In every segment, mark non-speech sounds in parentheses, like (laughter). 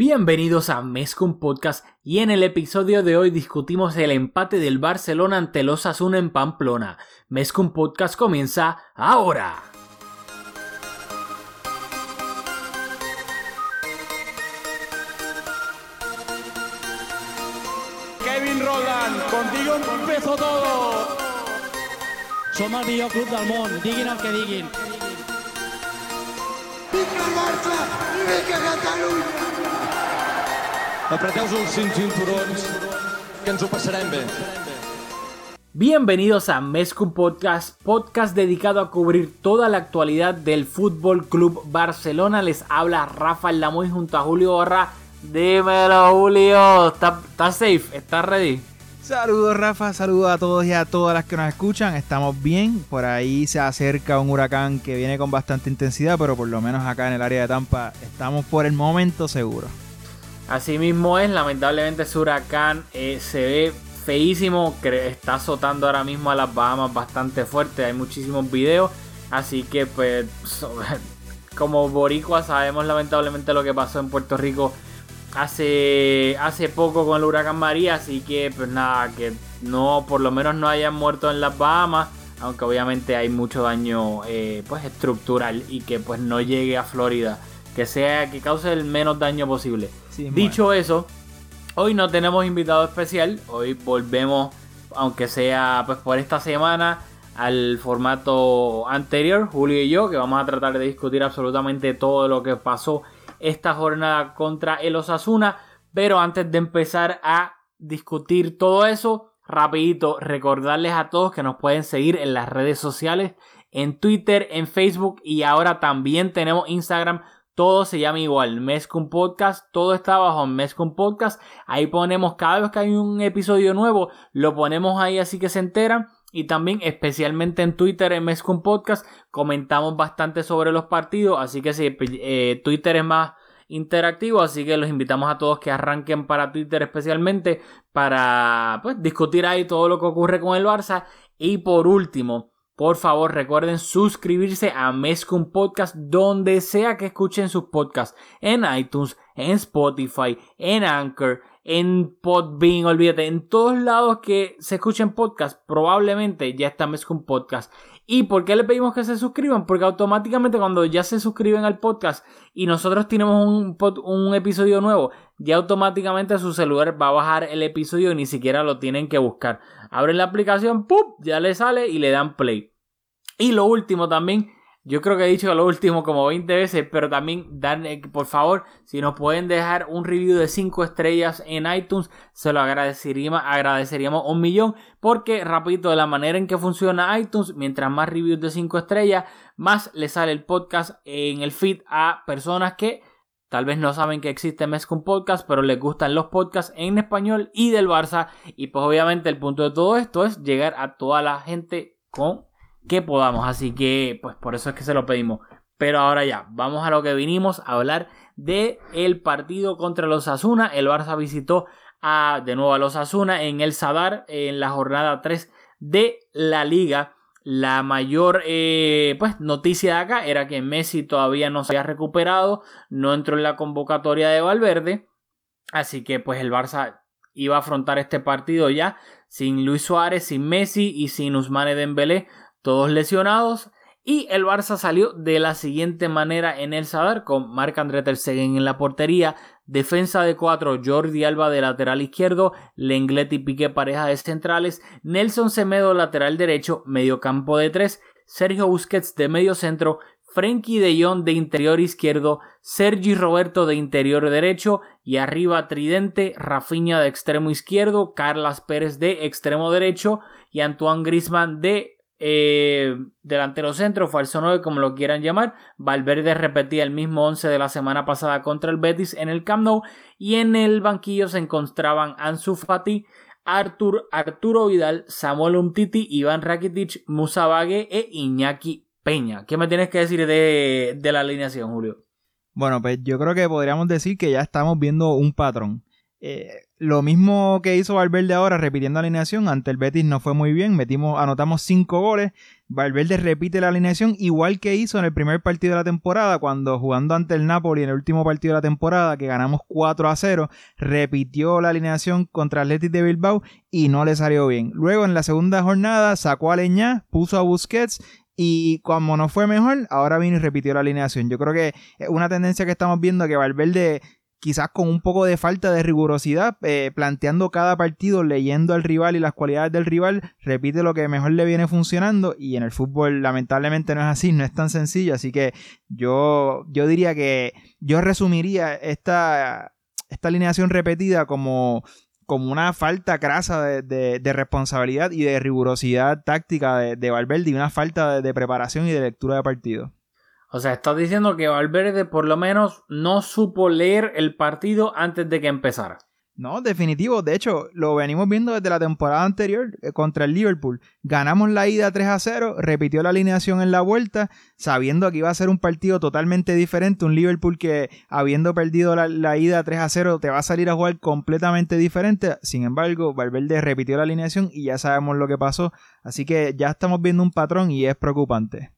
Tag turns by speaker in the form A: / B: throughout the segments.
A: Bienvenidos a Mescom Podcast y en el episodio de hoy discutimos el empate del Barcelona ante los Asuna en Pamplona. Mescom Podcast comienza ahora.
B: Kevin Roland, contigo empezó todo.
C: Som el millor club del diguin el que diguin.
D: Vinga el Barça i vinga
B: Apreteu-vos els cinturons, que ens ho passarem bé.
A: Bienvenidos a Mescom Podcast, podcast dedicado a cubrir toda la actualidad del Fútbol Club Barcelona. Les habla Rafael Lamoy junto a Julio Borra. Dímelo, Julio. ¿Estás está safe? ¿Estás ready?
E: Saludos Rafa, saludos a todos y a todas las que nos escuchan. Estamos bien, por ahí se acerca un huracán que viene con bastante intensidad, pero por lo menos acá en el área de Tampa estamos por el momento seguros.
A: Así mismo es, lamentablemente ese huracán eh, se ve feísimo, está azotando ahora mismo a las Bahamas bastante fuerte, hay muchísimos videos, así que pues (laughs) como boricua sabemos lamentablemente lo que pasó en Puerto Rico hace, hace poco con el huracán María, así que pues nada, que no, por lo menos no hayan muerto en las Bahamas, aunque obviamente hay mucho daño eh, pues estructural y que pues no llegue a Florida, que sea, que cause el menos daño posible.
E: Sí,
A: Dicho eso, hoy no tenemos invitado especial, hoy volvemos, aunque sea pues por esta semana, al formato anterior, Julio y yo, que vamos a tratar de discutir absolutamente todo lo que pasó esta jornada contra el Osasuna. Pero antes de empezar a discutir todo eso, rapidito recordarles a todos que nos pueden seguir en las redes sociales, en Twitter, en Facebook y ahora también tenemos Instagram. Todo se llama igual, Mescom Podcast, todo está bajo Mescom Podcast. Ahí ponemos cada vez que hay un episodio nuevo, lo ponemos ahí así que se enteran. Y también, especialmente en Twitter, en Mescom Podcast, comentamos bastante sobre los partidos. Así que sí, eh, Twitter es más interactivo. Así que los invitamos a todos que arranquen para Twitter, especialmente para pues, discutir ahí todo lo que ocurre con el Barça. Y por último, por favor, recuerden suscribirse a Mescom Podcast donde sea que escuchen sus podcasts. En iTunes, en Spotify, en Anchor, en Podbean, olvídate, en todos lados que se escuchen podcasts, probablemente ya está Mescom Podcast. ¿Y por qué le pedimos que se suscriban? Porque automáticamente cuando ya se suscriben al podcast y nosotros tenemos un episodio nuevo, ya automáticamente su celular va a bajar el episodio ni siquiera lo tienen que buscar. Abren la aplicación, ¡pum! Ya le sale y le dan play. Y lo último también, yo creo que he dicho lo último como 20 veces, pero también dan, por favor, si nos pueden dejar un review de 5 estrellas en iTunes, se lo agradeceríamos, agradeceríamos un millón, porque rapidito, de la manera en que funciona iTunes, mientras más reviews de 5 estrellas, más le sale el podcast en el feed a personas que Tal vez no saben que existe Mescom Podcast, pero les gustan los podcasts en español y del Barça. Y pues obviamente el punto de todo esto es llegar a toda la gente con que podamos. Así que, pues por eso es que se lo pedimos. Pero ahora ya, vamos a lo que vinimos a hablar de el partido contra los Asuna. El Barça visitó a, de nuevo a los Asuna en el Sadar en la jornada 3 de la liga. La mayor eh, pues, noticia de acá era que Messi todavía no se había recuperado, no entró en la convocatoria de Valverde. Así que pues el Barça iba a afrontar este partido ya sin Luis Suárez, sin Messi y sin Usmane Dembélé todos lesionados. Y el Barça salió de la siguiente manera en el Sadar con Marc-André Ter Stegen en la portería, defensa de cuatro Jordi Alba de lateral izquierdo, Lenglet y Piqué pareja de centrales, Nelson Semedo lateral derecho, mediocampo de tres, Sergio Busquets de medio centro, Frenkie de Jong de interior izquierdo, Sergi Roberto de interior derecho y arriba Tridente, Rafinha de extremo izquierdo, Carlas Pérez de extremo derecho y Antoine Griezmann de eh, delantero centro, falso 9, como lo quieran llamar. Valverde repetía el mismo 11 de la semana pasada contra el Betis en el Camp Nou. Y en el banquillo se encontraban Ansu Fati, Artur, Arturo Vidal, Samuel Umtiti, Iván Rakitic, Musa Bague e Iñaki Peña. ¿Qué me tienes que decir de, de la alineación, Julio?
E: Bueno, pues yo creo que podríamos decir que ya estamos viendo un patrón. Eh, lo mismo que hizo Valverde ahora, repitiendo la alineación, ante el Betis no fue muy bien, metimos, anotamos cinco goles, Valverde repite la alineación igual que hizo en el primer partido de la temporada, cuando jugando ante el Napoli en el último partido de la temporada, que ganamos 4 a 0, repitió la alineación contra Athletic de Bilbao y no le salió bien. Luego en la segunda jornada sacó a Leñá, puso a Busquets y como no fue mejor, ahora vino y repitió la alineación. Yo creo que es una tendencia que estamos viendo que Valverde quizás con un poco de falta de rigurosidad, eh, planteando cada partido, leyendo al rival y las cualidades del rival, repite lo que mejor le viene funcionando y en el fútbol lamentablemente no es así, no es tan sencillo, así que yo, yo diría que yo resumiría esta, esta alineación repetida como como una falta crasa de, de, responsabilidad y de rigurosidad táctica de, de Valverde y una falta de, preparación y de lectura de partido.
A: O sea, estás diciendo que Valverde por lo menos no supo leer el partido antes de que empezara.
E: No, definitivo. De hecho, lo venimos viendo desde la temporada anterior eh, contra el Liverpool. Ganamos la ida 3 a 0, repitió la alineación en la vuelta, sabiendo que iba a ser un partido totalmente diferente. Un Liverpool que, habiendo perdido la, la, ida 3 a 0, te va a salir a jugar completamente diferente. Sin embargo, Valverde repitió la alineación y ya sabemos lo que pasó. Así que ya estamos viendo un patrón y es preocupante.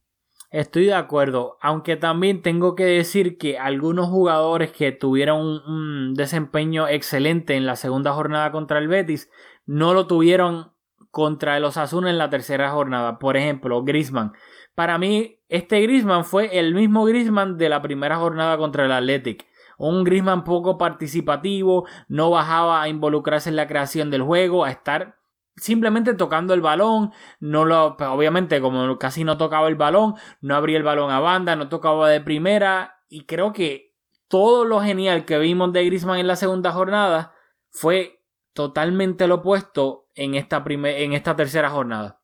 A: Estoy de acuerdo, aunque también tengo que decir que algunos jugadores que tuvieron un, desempeño excelente en la segunda jornada contra el Betis no lo tuvieron contra el Osasuna en la tercera jornada. Por ejemplo, Grisman. Para mí, este Grisman fue el mismo Grisman de la primera jornada contra el Athletic. Un Grisman poco participativo, no bajaba a involucrarse en la creación del juego, a estar simplemente tocando el balón, no lo, pues, obviamente como casi no tocaba el balón, no abría el balón a banda, no tocaba de primera y creo que todo lo genial que vimos de Griezmann en la segunda jornada fue totalmente lo opuesto en esta, en esta tercera jornada.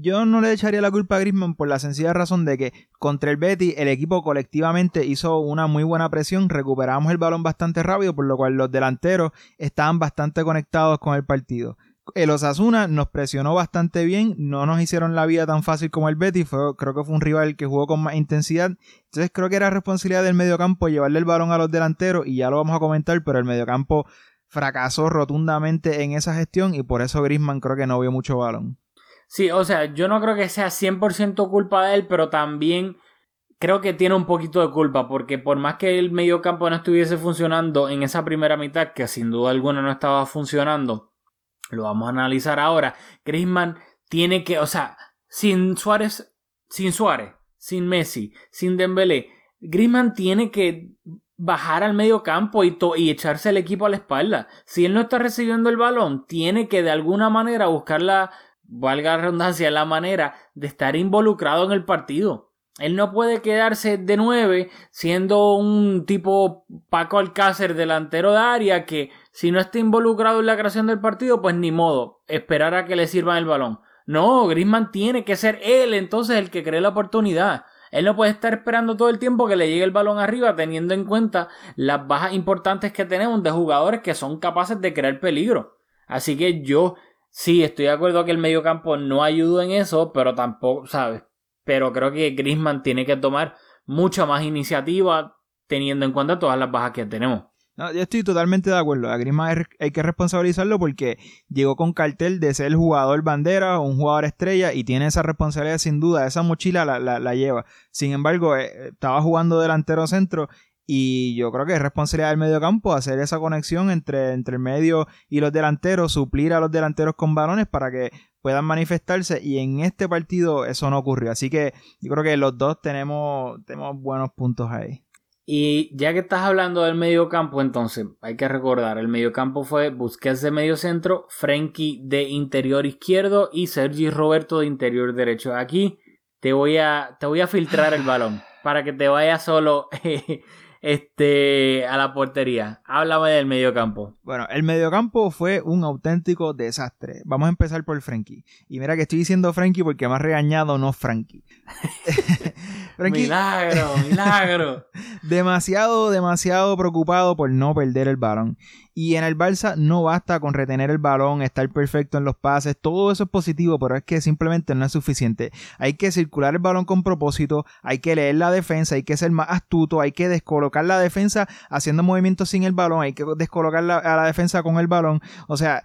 E: Yo no le echaría la culpa a Griezmann por la sencilla razón de que contra el Betty el equipo colectivamente hizo una muy buena presión, recuperamos el balón bastante rápido, por lo cual los delanteros estaban bastante conectados con el partido el Osasuna nos presionó bastante bien, no nos hicieron la vida tan fácil como el Betis, creo que fue un rival que jugó con más intensidad, entonces creo que era responsabilidad del mediocampo llevarle el balón a los delanteros y ya lo vamos a comentar, pero el mediocampo fracasó rotundamente en esa gestión y por eso Grisman creo que no vio mucho balón.
A: Sí, o sea, yo no creo que sea 100% culpa de él, pero también creo que tiene un poquito de culpa, porque por más que el mediocampo no estuviese funcionando en esa primera mitad, que sin duda alguna no estaba funcionando, lo vamos a analizar ahora. Griezmann tiene que, o sea, sin Suárez, sin Suárez, sin Messi, sin Dembélé, Griezmann tiene que bajar al medio campo y, y echarse el equipo a la espalda. Si él no está recibiendo el balón, tiene que de alguna manera buscar la, valga la redundancia, la manera de estar involucrado en el partido. Él no puede quedarse de nueve siendo un tipo Paco Alcácer delantero de área que si no está involucrado en la creación del partido, pues ni modo, esperar a que le sirvan el balón. No, Griezmann tiene que ser él entonces el que cree la oportunidad. Él no puede estar esperando todo el tiempo que le llegue el balón arriba, teniendo en cuenta las bajas importantes que tenemos de jugadores que son capaces de crear peligro. Así que yo sí estoy de acuerdo que el mediocampo no ayudó en eso, pero tampoco, ¿sabes? pero creo que Griezmann tiene que tomar mucha más iniciativa teniendo en cuenta todas las bajas que tenemos.
E: No, yo estoy totalmente de acuerdo. A Griezmann hay que responsabilizarlo porque llegó con cartel de ser el jugador bandera, un jugador estrella y tiene esa responsabilidad sin duda. Esa mochila la, lleva. Sin embargo, eh, estaba jugando delantero centro y yo creo que es responsabilidad del mediocampo hacer esa conexión entre, entre el medio y los delanteros, suplir a los delanteros con balones para que puedan manifestarse y en este partido eso no ocurrió. Así que yo creo que los dos tenemos, tenemos buenos puntos ahí.
A: Y ya que estás hablando del mediocampo, entonces hay que recordar, el mediocampo fue Busquets de medio centro, Frenkie de interior izquierdo y Sergi Roberto de interior derecho. Aquí te voy a, te voy a filtrar el balón para que te vaya solo (laughs) este, a la portería. Háblame del mediocampo.
E: Bueno, el mediocampo fue un auténtico desastre. Vamos a empezar por Frankie. Y mira que estoy diciendo Frankie porque ha regañado, no Frankie. (laughs) Frankie,
A: Milagro, milagro. (laughs)
E: demasiado, demasiado preocupado por no perder el balón. Y en el Barça no basta con retener el balón, estar perfecto en los pases, todo eso es positivo, pero es que simplemente no es suficiente. Hay que circular el balón con propósito, hay que leer la defensa, hay que ser más astuto, hay que descolocar la defensa haciendo movimientos sin el balón, hay que descolocar la- a la defensa con el balón. O sea,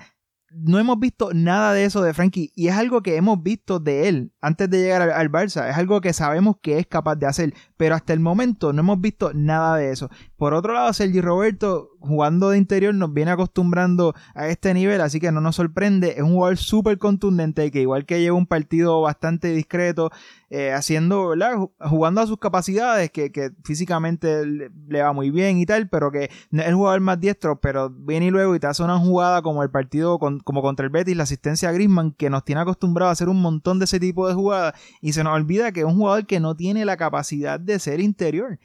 E: no hemos visto nada de eso de Frankie y es algo que hemos visto de él antes de llegar al, al Barça. Es algo que sabemos que es capaz de hacer, pero hasta el momento no hemos visto nada de eso. Por otro lado, Sergi Roberto jugando de interior nos viene acostumbrando a este nivel, así que no nos sorprende. Es un jugador súper contundente que igual que lleva un partido bastante discreto, eh, haciendo, ¿verdad? Ju- Jugando a sus capacidades, que, físicamente le, va muy bien y tal, pero que es el jugador más diestro, pero viene y luego y te hace una jugada como el partido, con- como contra el Betis, la asistencia a Griezmann, que nos tiene acostumbrado a hacer un montón de ese tipo de jugadas, y se nos olvida que es un jugador que no tiene la capacidad de ser interior.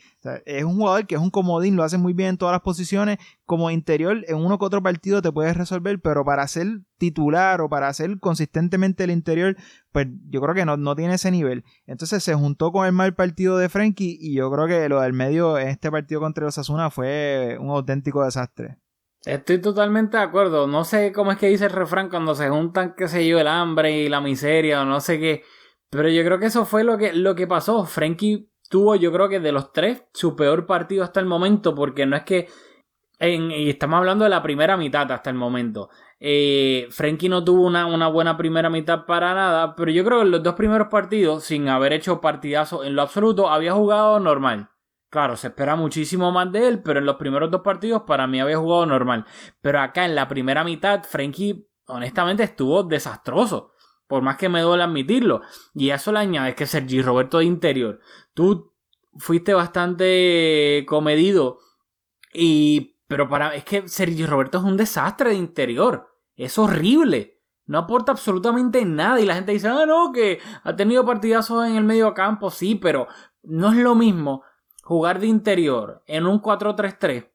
E: Es un jugador que es un comodín, lo hace muy bien en todas las posiciones. Como interior, en uno que otro partido te puedes resolver, pero para ser titular o para ser consistentemente el interior, pues yo creo que no, no tiene ese nivel. Entonces se juntó con el mal partido de Frenkie y yo creo que lo del medio en este partido contra los Asuna fue un auténtico desastre.
A: Estoy totalmente de acuerdo. No sé cómo es que dice el refrán cuando se juntan, qué sé yo, el hambre y la miseria o no sé qué. Pero yo creo que eso fue lo que, lo que pasó. Frankie tuvo, yo creo que de los tres, su peor partido hasta el momento. Porque no es que. en- y estamos hablando de la primera mitad hasta el momento. Eh, Frankie no tuvo una, una buena primera mitad para nada. Pero yo creo que en los dos primeros partidos, sin haber hecho partidazo en lo absoluto, había jugado normal. Claro, se espera muchísimo más de él, pero en los primeros dos partidos para mí había jugado normal. Pero acá en la primera mitad, Frankie honestamente estuvo desastroso. Por más que me duele admitirlo. Y a eso le añades que Sergi Roberto de interior. Tú fuiste bastante comedido. Y. Pero para. Es que Sergi Roberto es un desastre de interior. Es horrible. No aporta absolutamente nada. Y la gente dice, ah, no, que ha tenido partidazos en el medio campo. Sí, pero no es lo mismo jugar de interior en un 4-3-3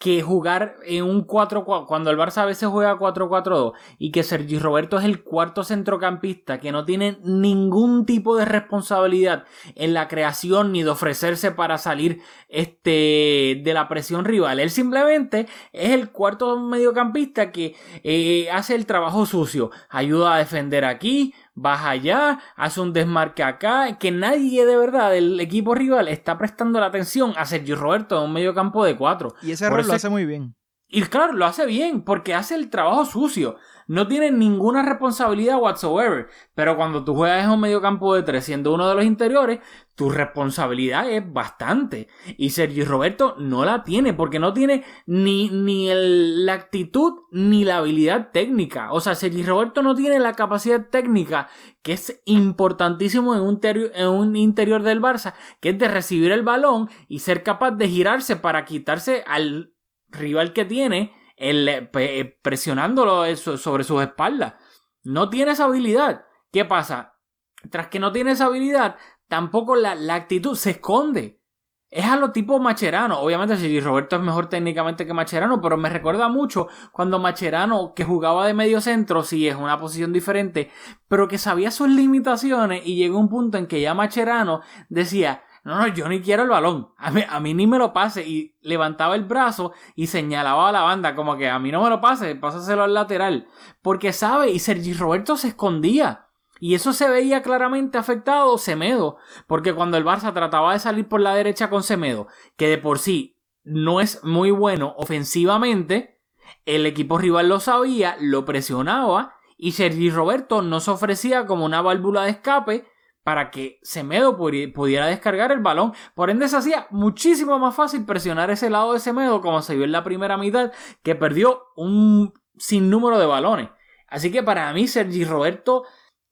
A: que jugar en un 4-4 cuando el Barça a veces juega 4-4-2 y que Sergi Roberto es el cuarto centrocampista que no tiene ningún tipo de responsabilidad en la creación ni de ofrecerse para salir este de la presión rival. Él simplemente es el cuarto mediocampista que eh, hace el trabajo sucio, ayuda a defender aquí, baja allá, hace un desmarque acá, que nadie de verdad del equipo rival está prestando la atención a Sergio Roberto en un medio campo de cuatro.
E: Y ese
A: Por eso
E: lo hace muy bien.
A: Y claro, lo hace bien, porque hace el trabajo sucio. No tiene ninguna responsabilidad whatsoever. Pero cuando tú juegas en un medio campo de tres, siendo uno de los interiores, tu responsabilidad es bastante. Y Sergio Roberto no la tiene, porque no tiene ni, ni el- la actitud ni la habilidad técnica. O sea, Sergio Roberto no tiene la capacidad técnica, que es importantísimo en un, interior, en un interior del Barça, que es de recibir el balón y ser capaz de girarse para quitarse al rival que tiene el, eh, pe- presionándolo eso- sobre sus espaldas. No tiene esa habilidad. ¿Qué pasa? Tras que no tiene esa habilidad, tampoco la, la actitud se esconde. Es a lo tipo Macherano. Obviamente, si Roberto es mejor técnicamente que Macherano, pero me recuerda mucho cuando Macherano, que jugaba de medio centro, sí es una posición diferente, pero que sabía sus limitaciones y llegó un punto en que ya Macherano decía, no, no, yo ni quiero el balón, a mí, a mí ni me lo pase, y levantaba el brazo y señalaba a la banda como que a mí no me lo pase, pásaselo al lateral, porque sabe, y Sergi Roberto se escondía. Y eso se veía claramente afectado Semedo, porque cuando el Barça trataba de salir por la derecha con Semedo, que de por sí no es muy bueno ofensivamente, el equipo rival lo sabía, lo presionaba y Sergi Roberto no se ofrecía como una válvula de escape para que Semedo pudi- pudiera descargar el balón. Por ende se hacía muchísimo más fácil presionar ese lado de Semedo como se vio en la primera mitad, que perdió un sinnúmero de balones. Así que para mí Sergi Roberto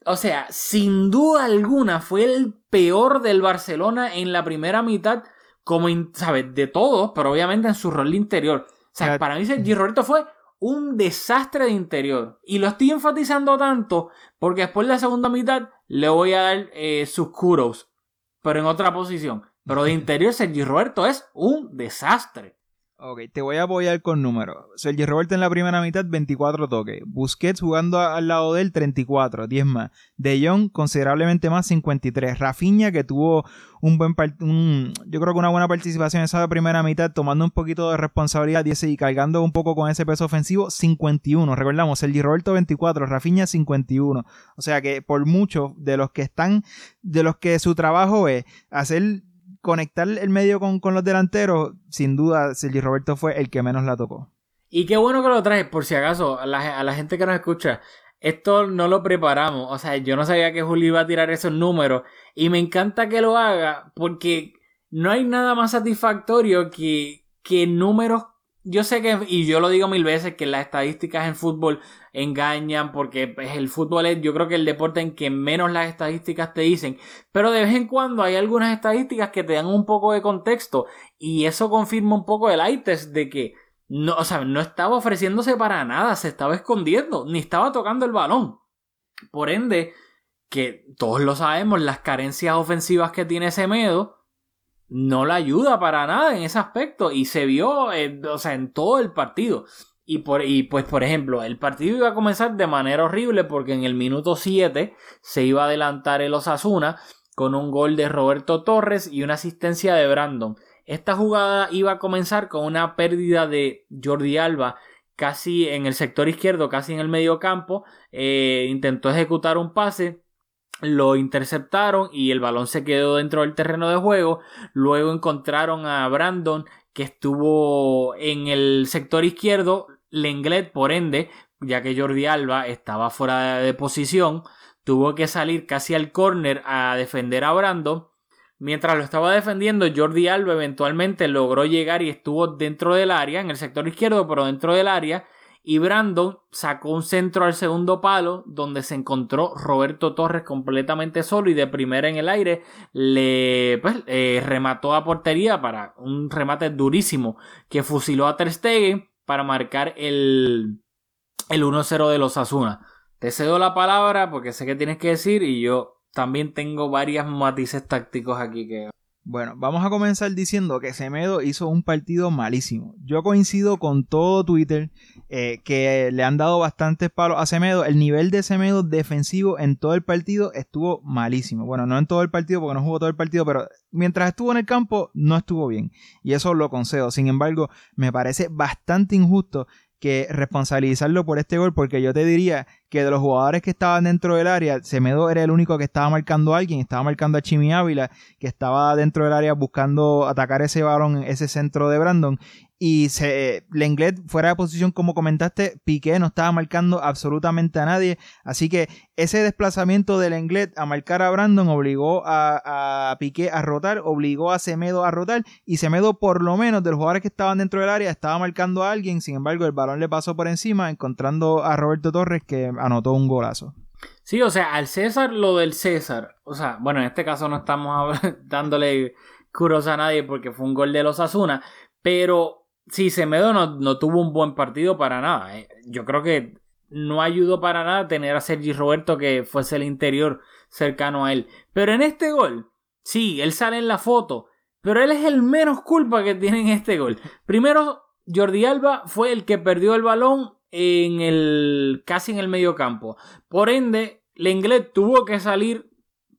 A: o sea, sin duda alguna fue el peor del Barcelona en la primera mitad, como, ¿sabes? De todos, pero obviamente en su rol interior. O sea, para mí Sergi Roberto fue un desastre de interior. Y lo estoy enfatizando tanto porque después de la segunda mitad le voy a dar eh, sus kudos, pero en otra posición. Pero de interior (laughs) Sergi Roberto es un desastre.
E: Ok, te voy a apoyar con números. Sergio Roberto en la primera mitad, 24 toques. Busquets jugando al lado de él, 34, 10 más. De Jong, considerablemente más, 53. Rafinha, que tuvo un buen un- yo creo que una buena participación en esa primera mitad, tomando un poquito de responsabilidad y, ese- y cargando un poco con ese peso ofensivo, 51. Recordamos, Sergio Roberto, 24. Rafinha, 51. O sea que por muchos de los que están, de los que su trabajo es hacer conectar el medio con, con los delanteros, sin duda Sergio Roberto fue el que menos la tocó.
A: Y qué bueno que lo traes, por si acaso, a la, a la gente que nos escucha. Esto no lo preparamos. O sea, yo no sabía que Julio iba a tirar esos números. Y me encanta que lo haga porque no hay nada más satisfactorio que, que números. Yo sé que, y yo lo digo mil veces, que las estadísticas en fútbol engañan porque pues, el fútbol es yo creo que el deporte en que menos las estadísticas te dicen. Pero de vez en cuando hay algunas estadísticas que te dan un poco de contexto. Y eso confirma un poco el test de que no, o sea, no estaba ofreciéndose para nada, se estaba escondiendo, ni estaba tocando el balón. Por ende, que todos lo sabemos, las carencias ofensivas que tiene Semedo no le ayuda para nada en ese aspecto y se vio eh, o sea, en todo el partido. Y, por, y pues, por ejemplo, el partido iba a comenzar de manera horrible porque en el minuto 7 se iba a adelantar el Osasuna con un gol de Roberto Torres y una asistencia de Brandon. Esta jugada iba a comenzar con una pérdida de Jordi Alba casi en el sector izquierdo, casi en el medio campo. Eh, intentó ejecutar un pase, lo interceptaron y el balón se quedó dentro del terreno de juego. Luego encontraron a Brandon que estuvo en el sector izquierdo. Lenglet, por ende, ya que Jordi Alba estaba fuera de posición, tuvo que salir casi al córner a defender a Brandon. Mientras lo estaba defendiendo, Jordi Alba eventualmente logró llegar y estuvo dentro del área, en el sector izquierdo, pero dentro del área. Y Brandon sacó un centro al segundo palo, donde se encontró Roberto Torres completamente solo y de primera en el aire le pues, eh, remató a portería para un remate durísimo que fusiló a Ter para marcar el, el 1-0 de los Asuna. Te cedo la palabra porque sé que tienes que decir y yo también tengo varias matices tácticos aquí que...
E: Bueno, vamos a comenzar diciendo que Semedo hizo un partido malísimo. Yo coincido con todo Twitter eh, que le han dado bastantes palos a Semedo. El nivel de Semedo defensivo en todo el partido estuvo malísimo. Bueno, no en todo el partido porque no jugó todo el partido, pero mientras estuvo en el campo no estuvo bien. Y eso lo concedo. Sin embargo, me parece bastante injusto que responsabilizarlo por este gol, porque yo te diría que de los jugadores que estaban dentro del área, Semedo era el único que estaba marcando a alguien, estaba marcando a Chimi Ávila, que estaba dentro del área buscando atacar ese balón, ese centro de Brandon. Y se, Lenglet fuera de posición, como comentaste, Piqué no estaba marcando absolutamente a nadie. Así que ese desplazamiento de Lenglet a marcar a Brandon obligó a, a Piqué a rotar, obligó a Semedo a rotar. Y Semedo, por lo menos, de los jugadores que estaban dentro del área, estaba marcando a alguien. Sin embargo, el balón le pasó por encima, encontrando a Roberto Torres, que anotó un golazo.
A: Sí, o sea, al César lo del César. O sea, bueno, en este caso no estamos (laughs) dándole curos a nadie porque fue un gol de los Asuna. Pero sí, Semedo no, no tuvo un buen partido para nada. eh. Yo creo que no ayudó para nada tener a Sergi Roberto que fuese el interior cercano a él. Pero en este gol, sí, él sale en la foto. Pero él es el menos culpa que tiene en este gol. Primero, Jordi Alba fue el que perdió el balón en el casi en el medio campo. Por ende, Lenglet tuvo que salir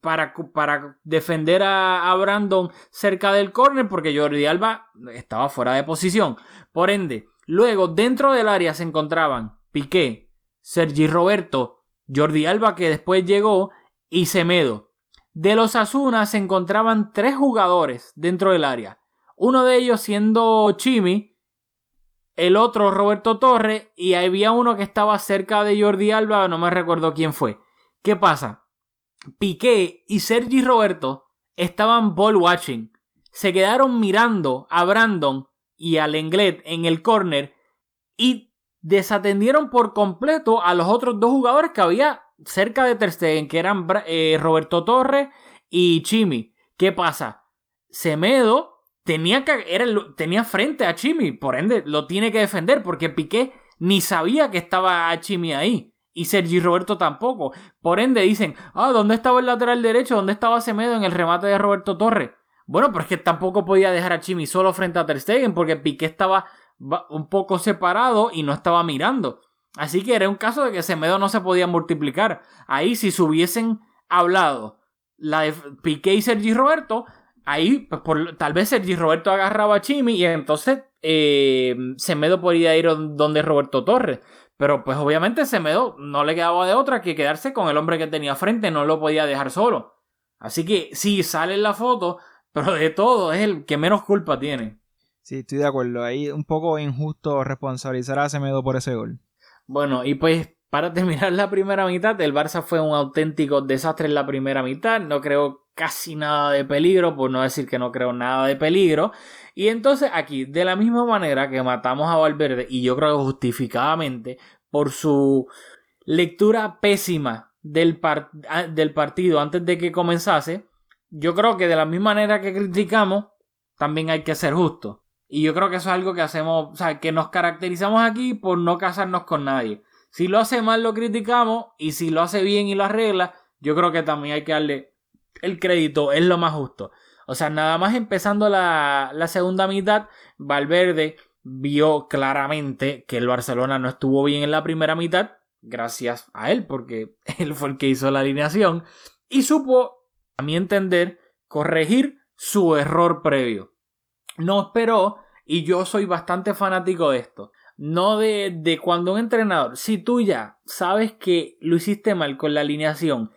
A: para, para defender a, a, Brandon cerca del córner porque Jordi Alba estaba fuera de posición. Por ende, luego dentro del área se encontraban Piqué, Sergi Roberto, Jordi Alba que después llegó y Semedo. De los Asuna se encontraban tres jugadores dentro del área. Uno de ellos siendo Chimi, el otro Roberto Torres y había uno que estaba cerca de Jordi Alba, no me recuerdo quién fue. ¿Qué pasa? Piqué y Sergi Roberto estaban ball watching. Se quedaron mirando a Brandon y a Lenglet en el corner y desatendieron por completo a los otros dos jugadores que había cerca de Ter Stegen, que eran eh, Roberto Torres y Chimi. ¿Qué pasa? Semedo tenía, que, era, tenía frente a Chimi, por ende lo tiene que defender porque Piqué ni sabía que estaba Chimi ahí. Y Sergi Roberto tampoco. Por ende dicen, ah, ¿dónde estaba el lateral derecho? ¿Dónde estaba Semedo en el remate de Roberto Torres? Bueno, pero que tampoco podía dejar a Chimi solo frente a Ter Stegen porque Piqué estaba un poco separado y no estaba mirando. Así que era un caso de que Semedo no se podía multiplicar. Ahí si se hubiesen hablado la de Piqué y Sergi Roberto, ahí pues, por, tal vez Sergi Roberto agarraba a Chimi y entonces eh, Semedo podría ir donde Roberto Torres. Pero pues obviamente Semedo no le quedaba de otra que quedarse con el hombre que tenía frente, no lo podía dejar solo. Así que sí, sale en la foto, pero de todo es el que menos culpa tiene.
E: Sí, estoy de acuerdo. Ahí un poco injusto responsabilizar a Semedo por ese gol.
A: Bueno, y pues para terminar la primera mitad, el Barça fue un auténtico desastre en la primera mitad. No creo casi nada de peligro, por no decir que no creo nada de peligro. Y entonces aquí, de la misma manera que matamos a Valverde, y yo creo justificadamente, por su lectura pésima del, del partido antes de que comenzase, yo creo que de la misma manera que criticamos, también hay que ser justo. Y yo creo que eso es algo que hacemos, o sea, que nos caracterizamos aquí por no casarnos con nadie. Si lo hace mal lo criticamos y si lo hace bien y lo arregla, yo creo que también hay que darle el crédito, es lo más justo. O sea, nada más empezando la, la segunda mitad, Valverde vio claramente que el Barcelona no estuvo bien en la primera mitad, gracias a él, porque (laughs) él fue el que hizo la alineación, y supo a mi entender, corregir su error previo. No esperó, y yo soy bastante fanático de esto, no de, de cuando un entrenador, si tú ya sabes que lo hiciste mal con la alineación,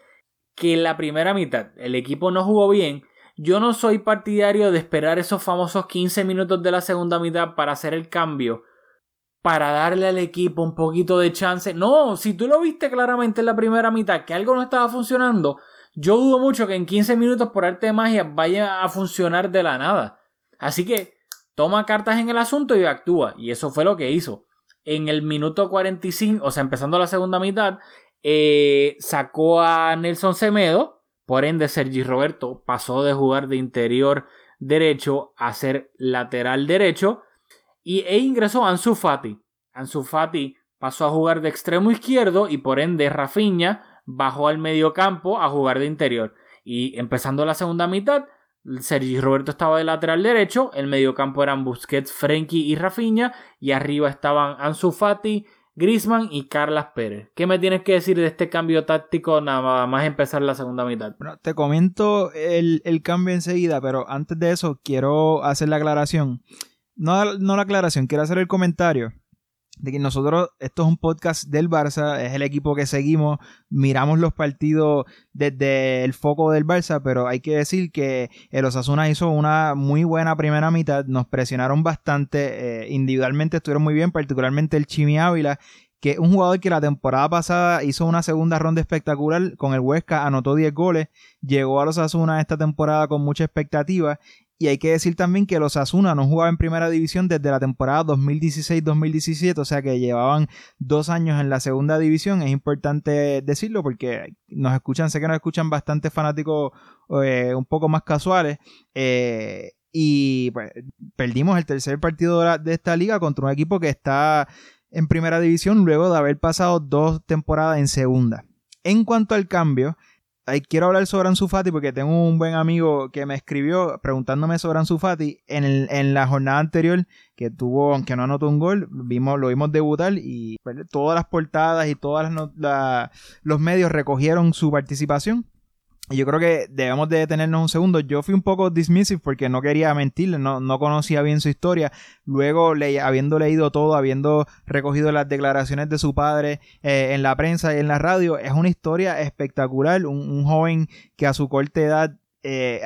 A: que en la primera mitad el equipo no jugó bien, yo no soy partidario de esperar esos famosos 15 minutos de la segunda mitad para hacer el cambio, para darle al equipo un poquito de chance. No, si tú lo viste claramente en la primera mitad que algo no estaba funcionando, yo dudo mucho que en 15 minutos por arte de magia vaya a funcionar de la nada. Así que toma cartas en el asunto y actúa. Y eso fue lo que hizo. En el minuto 45, o sea, empezando la segunda mitad, eh, sacó a Nelson Semedo. Por ende, Sergi Roberto pasó de jugar de interior derecho a ser lateral derecho. Y, e ingresó Ansu Fati. Ansu Fati pasó a jugar de extremo izquierdo y por ende Rafinha bajó al medio campo a jugar de interior. Y empezando la segunda mitad, Sergi Roberto estaba de lateral derecho, el medio campo eran Busquets, Frenkie y Rafinha, y arriba estaban Ansu Fati, Grisman y Carlas Pérez. ¿Qué me tienes que decir de este cambio táctico nada más empezar la segunda mitad?
E: Te comento el, el cambio enseguida, pero antes de eso quiero hacer la aclaración. No, no la aclaración, quiero hacer el comentario de que nosotros, esto es un podcast del Barça, es el equipo que seguimos, miramos los partidos desde el foco del Barça, pero hay que decir que el Osasuna hizo una muy buena primera mitad, nos presionaron bastante, eh, individualmente estuvieron muy bien, particularmente el Chimi Ávila, que es un jugador que la temporada pasada hizo una segunda ronda espectacular con el Huesca, anotó 10 goles, llegó a los Osasuna esta temporada con mucha expectativa y hay que decir también que los Asuna no jugaba en primera división desde la temporada 2016-2017, o sea que llevaban dos años en la segunda división. Es importante decirlo porque nos escuchan, sé que nos escuchan bastante fanáticos eh, un poco más casuales. Eh, y pues, perdimos el tercer partido de esta liga contra un equipo que está en primera división luego de haber pasado dos temporadas en segunda. En cuanto al cambio, quiero hablar sobre Ansu Fati porque tengo un buen amigo que me escribió preguntándome sobre Ansu Fati en, en la jornada anterior que tuvo, aunque no anotó un gol, vimos, lo vimos debutar y pues, todas las portadas y todos los medios recogieron su participación yo creo que debemos de detenernos un segundo. Yo fui un poco dismissive porque no quería mentirle, no, no conocía bien su historia. Luego, habiendo leído todo, habiendo recogido las declaraciones de su padre eh, en la prensa y en la radio, es una historia espectacular. Un, joven que a su corta edad eh,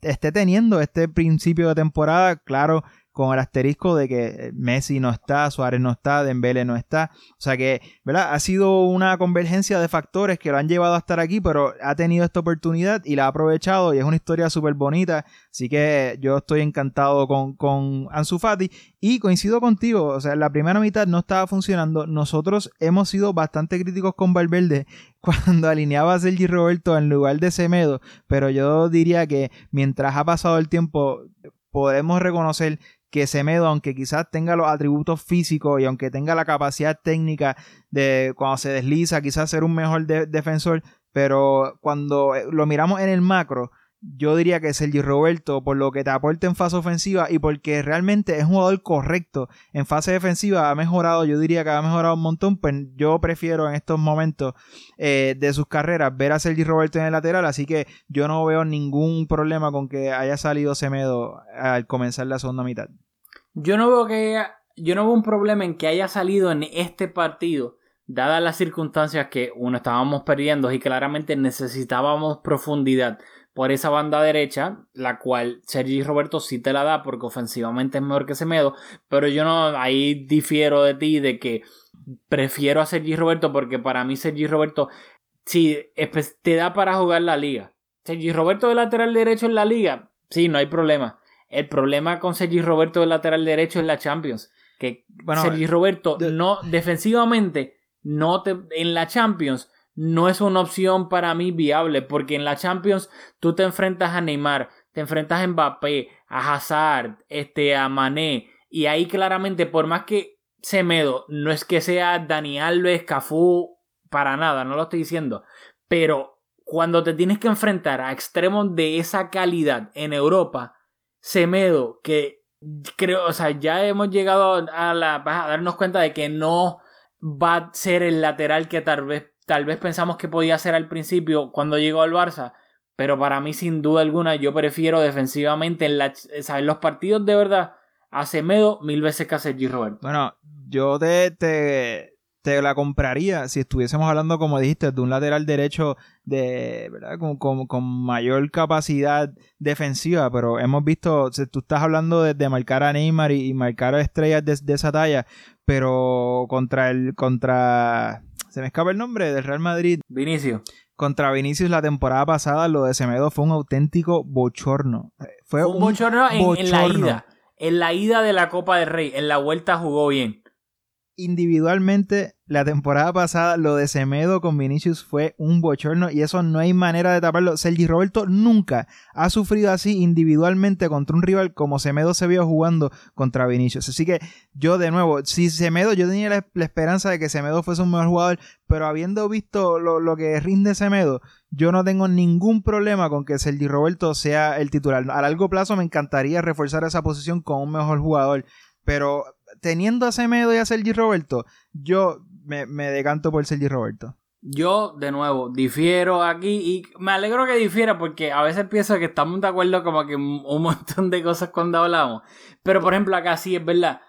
E: esté teniendo este principio de temporada, claro, con el asterisco de que Messi no está, Suárez no está, Dembele no está. O sea que, ¿verdad? Ha sido una convergencia de factores que lo han llevado a estar aquí, pero ha tenido esta oportunidad y la ha aprovechado y es una historia súper bonita. Así que yo estoy encantado con, con Ansu Fati y coincido contigo. O sea, la primera mitad no estaba funcionando. Nosotros hemos sido bastante críticos con Valverde (laughs) cuando alineaba a Sergi Roberto en lugar de Semedo, pero yo diría que mientras ha pasado el tiempo podemos reconocer que Semedo, aunque quizás tenga los atributos físicos y aunque tenga la capacidad técnica de cuando se desliza, quizás ser un mejor defensor, pero cuando eh, lo miramos en el macro, yo diría que Sergi Roberto, por lo que te aporta en fase ofensiva y porque realmente es un jugador correcto en fase defensiva, ha mejorado, yo diría que ha mejorado un montón, pues yo prefiero en estos momentos eh, de sus carreras ver a Sergi Roberto en el lateral, así que yo no veo ningún problema con que haya salido Semedo al comenzar la segunda mitad.
A: Yo no veo que yo no veo un problema en que haya salido en este partido dadas las circunstancias que uno estábamos perdiendo y claramente necesitábamos profundidad por esa banda derecha, la cual Sergi Roberto sí te la da porque ofensivamente es mejor que Semedo, pero yo no, ahí difiero de ti de que prefiero a Sergi Roberto porque para mí Sergi Roberto sí te da para jugar la liga. Sergi Roberto de lateral derecho en la liga, sí, no hay problema. El problema con Sergi Roberto de lateral derecho en la Champions, que Sergi Roberto no defensivamente no te, en la Champions no es una opción para mí viable, porque en la Champions tú te enfrentas a Neymar, te enfrentas a Mbappé, a Hazard, este, a Mané, y ahí claramente, por más que Semedo no es que sea Dani Alves, Cafú, para nada, no lo estoy diciendo, pero cuando te tienes que enfrentar a extremos de esa calidad en Europa, Semedo, que creo, o sea, ya hemos llegado a, la, a darnos cuenta de que no va a ser el lateral que tal vez, tal vez pensamos que podía ser al principio cuando llegó al Barça. Pero para mí, sin duda alguna, yo prefiero defensivamente en, los partidos de verdad a Semedo mil veces que a Sergi Roberto.
E: Bueno, yo te, te, te la compraría si estuviésemos hablando, como dijiste, de un lateral derecho de, ¿verdad? Con, con, mayor capacidad defensiva, pero hemos visto, tú estás hablando de, marcar a Neymar y, marcar a estrellas de, esa talla, pero contra el, contra, se me escapa el nombre, del Real Madrid.
A: Vinicio.
E: Contra Vinicius la temporada pasada, lo de Semedo fue un auténtico bochorno. Fue,
A: un, bochorno, en la ida. En la ida de la Copa del Rey, en la vuelta jugó bien
E: individualmente la temporada pasada lo de Semedo con Vinicius fue un bochorno y eso no hay manera de taparlo. Sergi Roberto nunca ha sufrido así individualmente contra un rival como Semedo se vio jugando contra Vinicius. Así que yo de nuevo, si Semedo, yo tenía la, esperanza de que Semedo fuese un mejor jugador, pero habiendo visto lo, que rinde Semedo, yo no tengo ningún problema con que Sergi Roberto sea el titular. A largo plazo me encantaría reforzar esa posición con un mejor jugador, pero teniendo a Semedo y a Sergi Roberto, yo me, decanto por Sergi Roberto.
A: Yo, de nuevo, difiero aquí y me alegro que difiera porque a veces pienso que estamos de acuerdo como que un montón de cosas cuando hablamos. Pero, por ejemplo, acá sí es verdad.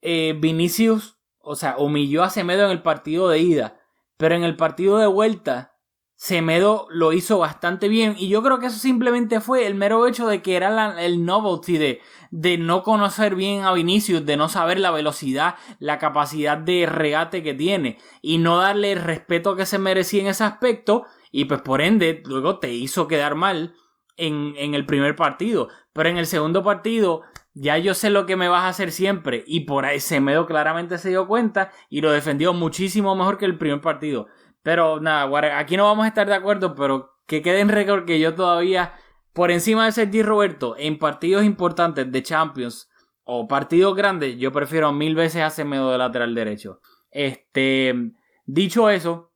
A: Eh, Vinicius, o sea, humilló a Semedo en el partido de ida. Pero en el partido de vuelta, Semedo lo hizo bastante bien. Y yo creo que eso simplemente fue el mero hecho de que era el novelty de, de no conocer bien a Vinicius, de no saber la velocidad, la capacidad de regate que tiene y no darle el respeto que se merecía en ese aspecto. Y pues por ende luego te hizo quedar mal en, en el primer partido. Pero en el segundo partido ya yo sé lo que me vas a hacer siempre. Y por ahí Semedo claramente se dio cuenta y lo defendió muchísimo mejor que el primer partido pero nada, aquí no vamos a estar de acuerdo, pero que quede en récord que yo todavía, por encima de Sergi Roberto, en partidos importantes de Champions o partidos grandes, yo prefiero mil veces a Semedo de lateral derecho. Este, dicho eso,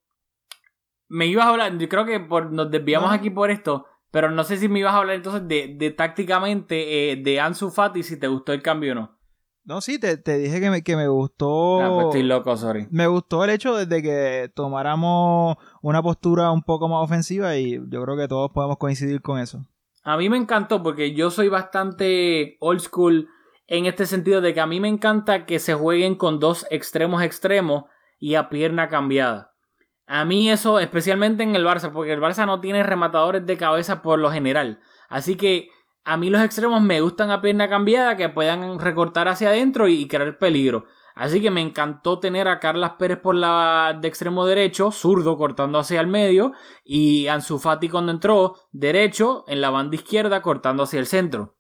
A: me ibas a hablar, yo creo que por, nos desviamos aquí por esto, pero no sé si me ibas a hablar entonces de, tácticamente eh, de Ansu Fati, si te gustó el cambio o no.
E: No, sí, te, dije que me, que me gustó.
A: Ah, pues estoy loco, sorry.
E: Me gustó el hecho de que tomáramos una postura un poco más ofensiva y yo creo que todos podemos coincidir con eso.
A: A mí me encantó porque yo soy bastante old school en este sentido de que a mí me encanta que se jueguen con dos extremos extremos y a pierna cambiada. A mí eso, especialmente en el Barça, porque el Barça no tiene rematadores de cabeza por lo general. Así que a mí los extremos me gustan a pierna cambiada que puedan recortar hacia adentro y, crear peligro. Así que me encantó tener a Carlas Pérez por la de extremo derecho, zurdo cortando hacia el medio, y Ansu Fati cuando entró derecho en la banda izquierda cortando hacia el centro.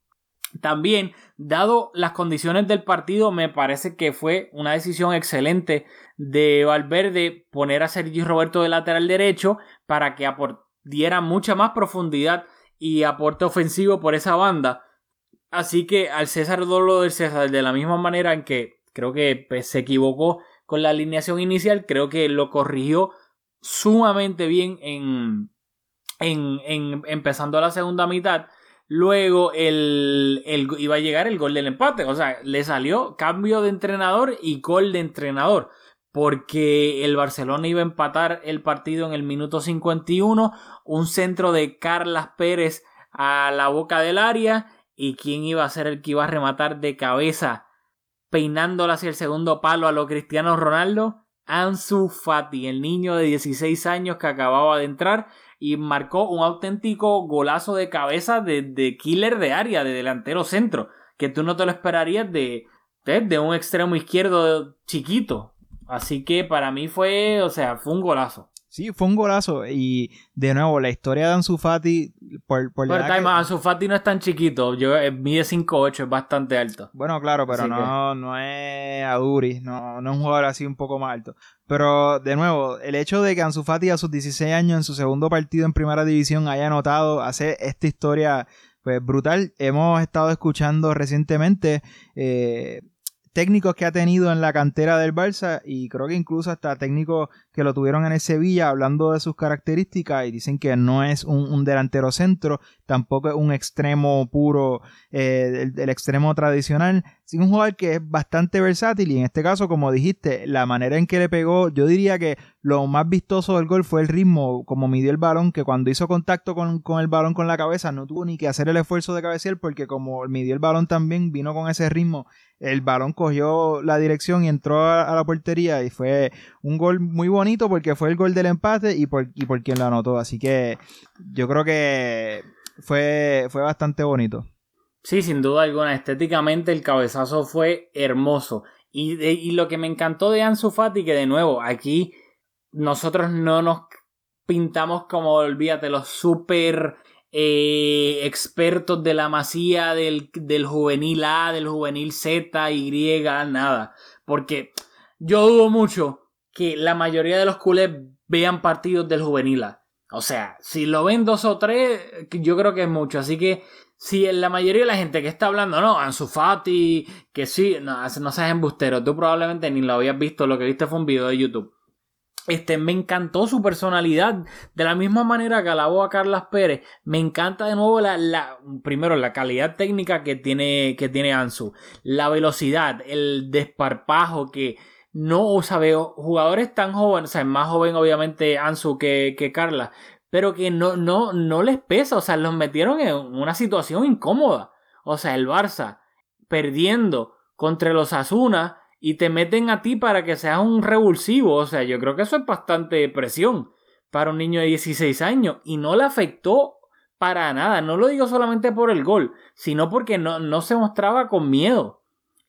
A: También, dado las condiciones del partido, me parece que fue una decisión excelente de Valverde poner a Sergi Roberto de lateral derecho para que diera mucha más profundidad y aporte ofensivo por esa banda. Así que al César Dolo del César, de la misma manera en que creo que pues, se equivocó con la alineación inicial, creo que lo corrigió sumamente bien en, en, en- empezando la segunda mitad. Luego el, el- iba a llegar el gol del empate. O sea, le salió cambio de entrenador y gol de entrenador. Porque el Barcelona iba a empatar el partido en el minuto 51. Un centro de Carlas Pérez a la boca del área. ¿Y quién iba a ser el que iba a rematar de cabeza? Peinándola hacia el segundo palo a lo Cristiano Ronaldo. Ansu Fati, el niño de 16 años que acababa de entrar y marcó un auténtico golazo de cabeza de, de killer de área, de delantero centro, que tú no te lo esperarías de, de, de un extremo izquierdo chiquito. Así que para mí fue, o sea, fue un golazo.
E: Sí, fue un golazo. Y de nuevo, la historia de Ansu Fati, por, por
A: Pero time,
E: que-
A: Ansu Fati no es tan chiquito, yo, eh, mide 5'8, es bastante alto.
E: Bueno, claro, pero
A: Así
E: no, no es Aduri, no, no es un jugador así un poco más alto. Pero, de nuevo, el hecho de que Ansu Fati a sus 16 años en su segundo partido en Primera División haya anotado, hace esta historia pues brutal. Hemos estado escuchando recientemente eh, técnicos que ha tenido en la cantera del Barça y creo que incluso hasta técnicos que lo tuvieron en el Sevilla hablando de sus características y dicen que no es un, un delantero centro, tampoco es un extremo puro, eh, el, extremo tradicional, sino un jugador que es bastante versátil y en este caso, como dijiste, la manera en que le pegó, yo diría que lo más vistoso del gol fue el ritmo, como midió el balón, que cuando hizo contacto con, con el balón con la cabeza no tuvo ni que hacer el esfuerzo de cabecear porque como midió el balón también, vino con ese ritmo, el balón cogió la dirección y entró a, a la portería y fue un gol muy bonito porque fue el gol del empate y por, y por quien lo anotó. Así que yo creo que fue, fue bastante bonito.
A: Sí, sin duda alguna, estéticamente el cabezazo fue hermoso. Y, de- y lo que me encantó de Ansu Fati, que de nuevo, aquí nosotros no nos pintamos como, olvídate, los super eh, expertos de la masía del, del juvenil A, del juvenil Z, Y, nada. Porque yo dudo mucho que la mayoría de los culés vean partidos del juvenil A. O sea, si lo ven dos o tres, yo creo que es mucho. Así que si la mayoría de la gente que está hablando, no, Ansu Fati, que sí, no, no seas embustero, tú probablemente ni lo habías visto, lo que viste fue un video de YouTube. Este, me encantó su personalidad. De la misma manera que alabó a Carlas Pérez, me encanta de nuevo la, la primero, la calidad técnica que tiene, que tiene Ansu. La velocidad, el desparpajo que no, o sea, veo jugadores tan jóvenes, o sea, más joven obviamente Ansu que, que Carla, pero que no, no, no les pesa, o sea, los metieron en una situación incómoda. O sea, el Barça perdiendo contra los Asuna y te meten a ti para que seas un revulsivo. O sea, yo creo que eso es bastante presión para un niño de 16 años y no le afectó para nada. No lo digo solamente por el gol, sino porque no, no se mostraba con miedo.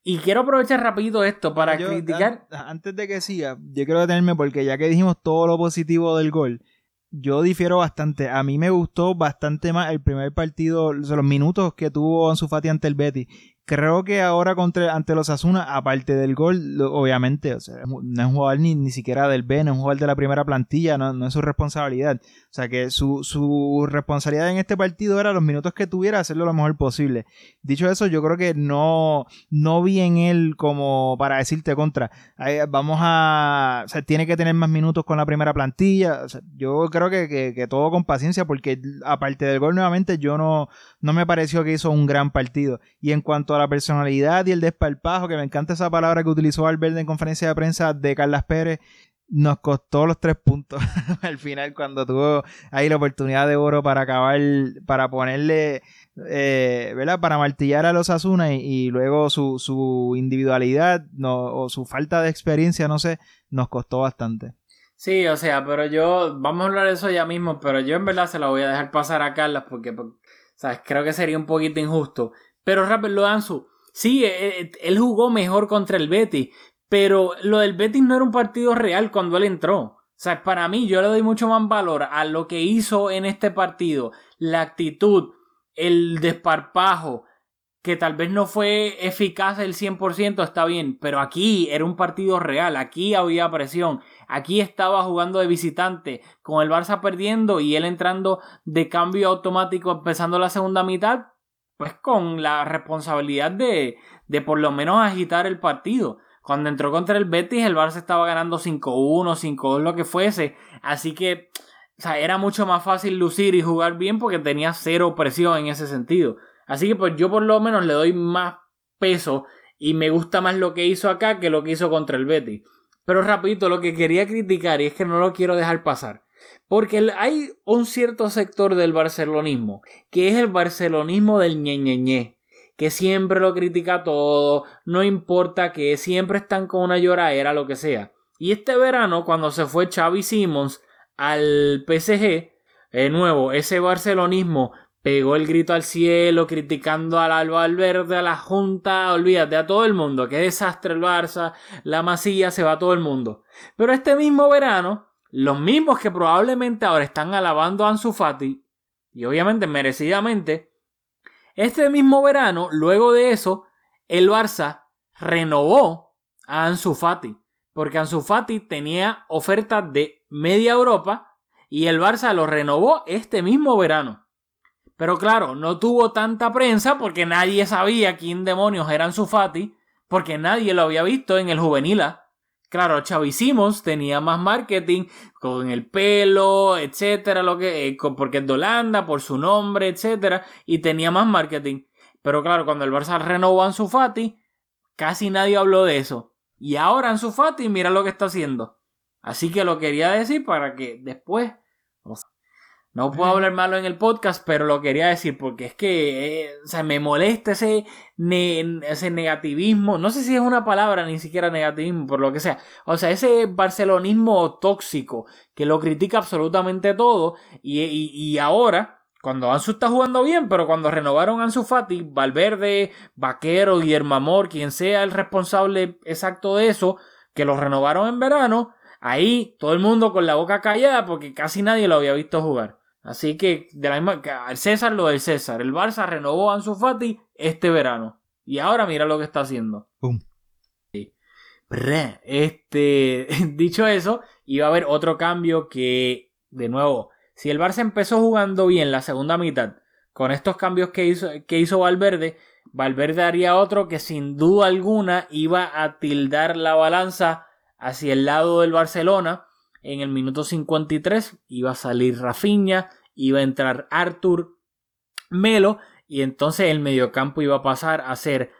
A: Y quiero aprovechar rapidito esto para
E: Yo,
A: criticar.
E: an- antes de que siga, yo quiero detenerme porque ya que dijimos todo lo positivo del gol, yo difiero bastante. A mí me gustó bastante más el primer partido, o sea, los minutos que tuvo Ansu Fati ante el Betis. Creo que ahora contra, ante los Asuna, aparte del gol, obviamente, o sea, no es un jugador ni, ni siquiera del B, no es un jugador de la primera plantilla, no, no es su responsabilidad. O sea que su, su responsabilidad en este partido era los minutos que tuviera hacerlo lo mejor posible. Dicho eso, yo creo que no, no vi en él como para decirte contra. Vamos a. O sea, tiene que tener más minutos con la primera plantilla. O sea, yo creo que, que- que todo con paciencia, porque aparte del gol, nuevamente, yo no, no me pareció que hizo un gran partido. Y en cuanto la personalidad y el desparpajo, que me encanta esa palabra que utilizó Albert en conferencia de prensa de Carlas Pérez. Nos costó los tres puntos (laughs) al final cuando tuvo ahí la oportunidad de oro para acabar, para ponerle eh, ¿verdad? Para martillar a los Asuna y, luego su, su individualidad no, o su falta de experiencia, no sé, nos costó bastante.
A: Sí, o sea, pero yo, vamos a hablar de eso ya mismo, pero yo en verdad se lo voy a dejar pasar a Carlas porque, pues, ¿sabes? Creo que sería un poquito injusto. Pero rápido, lo Ansu, sí, eh, eh, él jugó mejor contra el Betis, pero lo del Betis no era un partido real cuando él entró. O sea, para mí yo le doy mucho más valor a lo que hizo en este partido, la actitud, el desparpajo, que tal vez no fue eficaz el 100%, está bien, pero aquí era un partido real, aquí había presión, aquí estaba jugando de visitante, con el Barça perdiendo y él entrando de cambio automático empezando la segunda mitad, pues con la responsabilidad de, de por lo menos agitar el partido. Cuando entró contra el Betis, el Barça estaba ganando 5-1, 5-2, lo que fuese. Así que o sea, era mucho más fácil lucir y jugar bien porque tenía cero presión en ese sentido. Así que pues yo por lo menos le doy más peso y me gusta más lo que hizo acá que lo que hizo contra el Betis. Pero rapidito, lo que quería criticar, y es que no lo quiero dejar pasar, porque hay un cierto sector del barcelonismo, que es el barcelonismo del ñeñeñe, que siempre lo critica todo, no importa que siempre están con una lloradera, lo que sea. Y este verano, cuando se fue Xavi Simons al PSG, de nuevo, ese barcelonismo pegó el grito al cielo criticando al Alba Verde, a la Junta, olvídate, a todo el mundo, qué desastre el Barça, la masilla, se va a todo el mundo. Pero este mismo verano, los mismos que probablemente ahora están alabando a Ansu Fati, y obviamente merecidamente, este mismo verano, luego de eso, el Barça renovó a Ansu Fati, porque Ansu Fati tenía ofertas de media Europa y el Barça lo renovó este mismo verano. Pero claro, no tuvo tanta prensa porque nadie sabía quién demonios era Ansu Fati, porque nadie lo había visto en el juvenil Claro, Xavi Simons tenía más marketing con el pelo, etcétera, lo que, eh, porque es de por su nombre, etcétera, y tenía más marketing. Pero claro, cuando el Barça renovó a Ansu Fati, casi nadie habló de eso. Y ahora Ansu Fati, mira lo que está haciendo. Así que lo quería decir para que después no puedo hablar malo en el podcast, pero lo quería decir porque es que eh, me molesta ese, ese negativismo. No sé si es una palabra, ni siquiera negativismo, por lo que sea. O sea, ese barcelonismo tóxico que lo critica absolutamente todo. Y, ahora, cuando Ansu está jugando bien, pero cuando renovaron a Ansu Fati, Valverde, Vaquero, Guillermo Amor, quien sea el responsable exacto de eso, que lo renovaron en verano, ahí todo el mundo con la boca callada porque casi nadie lo había visto jugar. Así que, de la misma, al César lo del César. El Barça renovó a Ansu Fati este verano. Y ahora mira lo que está haciendo. Este, (laughs) dicho eso, iba a haber otro cambio que, de nuevo, si el Barça empezó jugando bien la segunda mitad, con estos cambios que hizo, que hizo Valverde, Valverde haría otro que sin duda alguna iba a tildar la balanza hacia el lado del Barcelona en el minuto 53 iba a salir Rafinha, iba a entrar Arthur Melo y entonces el mediocampo iba a pasar a ser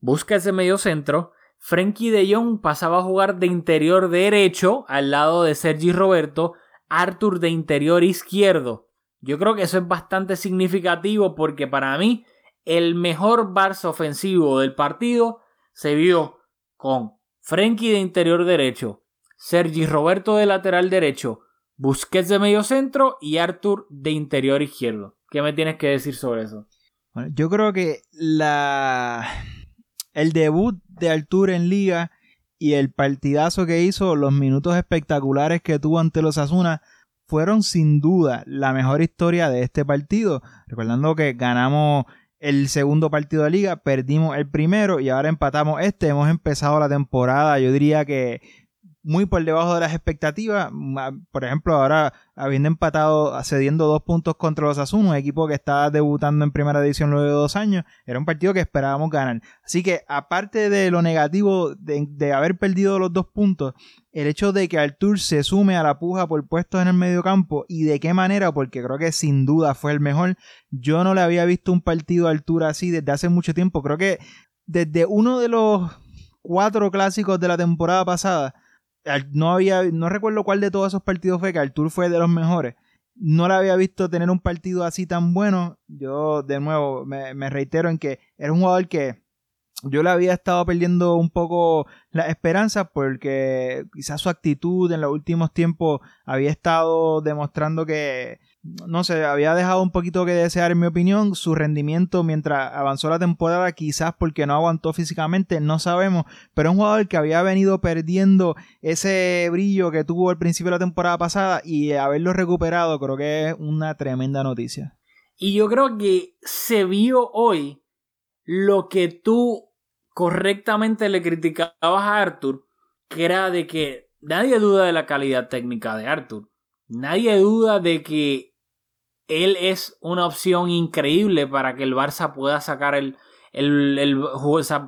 A: Busquets de medio centro, Frenkie de Jong pasaba a jugar de interior derecho al lado de Sergi Roberto, Arthur de interior izquierdo. Yo creo que eso es bastante significativo porque para mí el mejor Barça ofensivo del partido se vio con Frenkie de interior derecho, Sergi Roberto de lateral derecho, Busquets de medio centro y Arthur de interior izquierdo. ¿Qué me tienes que decir sobre eso?
E: Yo creo que la el debut de Arthur en liga y el partidazo que hizo, los minutos espectaculares que tuvo ante los Asuna, fueron sin duda la mejor historia de este partido. Recordando que ganamos el segundo partido de liga, perdimos el primero y ahora empatamos este. Hemos empezado la temporada, yo diría que muy por debajo de las expectativas. Por ejemplo, ahora habiendo empatado, cediendo dos puntos contra los Asun, un equipo que está debutando en primera división luego de dos años, era un partido que esperábamos ganar. Así que, aparte de lo negativo de, haber perdido los dos puntos, el hecho de que Artur se sume a la puja por puestos en el medio campo y de qué manera, porque creo que sin duda fue el mejor. Yo no le había visto un partido a altura así desde hace mucho tiempo. Creo que desde uno de los cuatro clásicos de la temporada pasada, no había, no recuerdo cuál de todos esos partidos fue, que Artur fue de los mejores. No la había visto tener un partido así tan bueno. Yo, de nuevo, me, me reitero en que era un jugador que yo le había estado perdiendo un poco la esperanza porque quizás su actitud en los últimos tiempos había estado demostrando que no sé, había dejado un poquito que desear en mi opinión. Su rendimiento mientras avanzó la temporada, quizás porque no aguantó físicamente, no sabemos. Pero un jugador que había venido perdiendo ese brillo que tuvo al principio de la temporada pasada y haberlo recuperado creo que es una tremenda noticia.
A: Y yo creo que se vio hoy lo que tú correctamente le criticabas a Arthur, que era de que nadie duda de la calidad técnica de Arthur. Nadie duda de que él es una opción increíble para que el Barça pueda sacar el, el,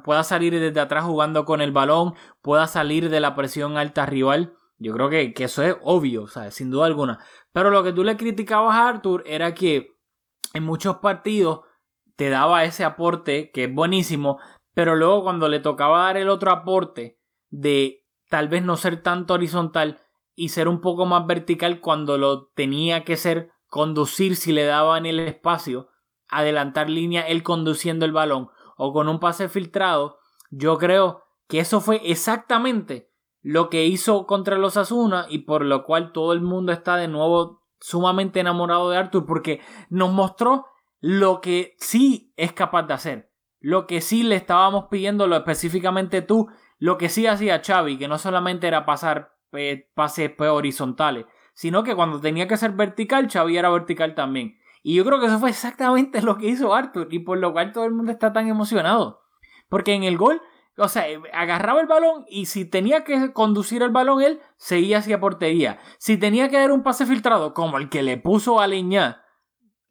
A: pueda salir desde atrás jugando con el balón, pueda salir de la presión alta rival. Yo creo que, que eso es obvio. Sin duda alguna. Pero lo que tú le criticabas a Arthur era que en muchos partidos te daba ese aporte que es buenísimo, pero luego cuando le tocaba dar el otro aporte de tal vez no ser tanto horizontal y ser un poco más vertical cuando lo tenía que ser conducir si le daban el espacio, adelantar línea él conduciendo el balón o con un pase filtrado, yo creo que eso fue exactamente lo que hizo contra los Asuna y por lo cual todo el mundo está de nuevo sumamente enamorado de Arthur porque nos mostró lo que sí es capaz de hacer, lo que sí le estábamos pidiendo, lo específicamente tú, lo que sí hacía Xavi, que no solamente era pasar pases horizontales, sino que cuando tenía que ser vertical, Xavi era vertical también. Y yo creo que eso fue exactamente (laughs) lo que hizo Arthur y por lo cual todo el mundo está tan emocionado. Porque en el gol, o sea, agarraba el balón y si tenía que conducir el balón él, seguía hacia portería. Si tenía que dar un pase filtrado, como el que le puso a Leñá,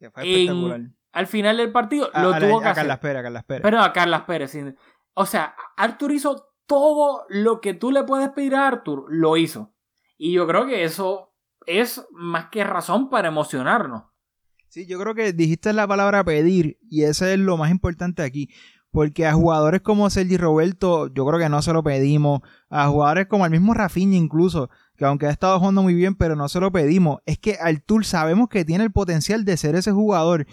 E: que fue espectacular.
A: al final del partido,
E: A-
A: lo
E: a la-
A: tuvo que
E: a
A: hacer.
E: Carlas Pérez, a Carlas Pérez.
A: Pero a Carlas Pérez. sí. O sea, Arthur hizo todo lo que tú le puedes pedir a Arthur, lo hizo. Y yo creo que eso es más que razón para emocionarnos.
E: Sí, yo creo que dijiste la palabra pedir y ese es lo más importante aquí. Porque a jugadores como Sergi Roberto, yo creo que no se lo pedimos. A jugadores como el mismo Rafinha incluso, que aunque ha estado jugando muy bien, pero no se lo pedimos. Es que Artur sabemos que tiene el potencial de ser ese jugador.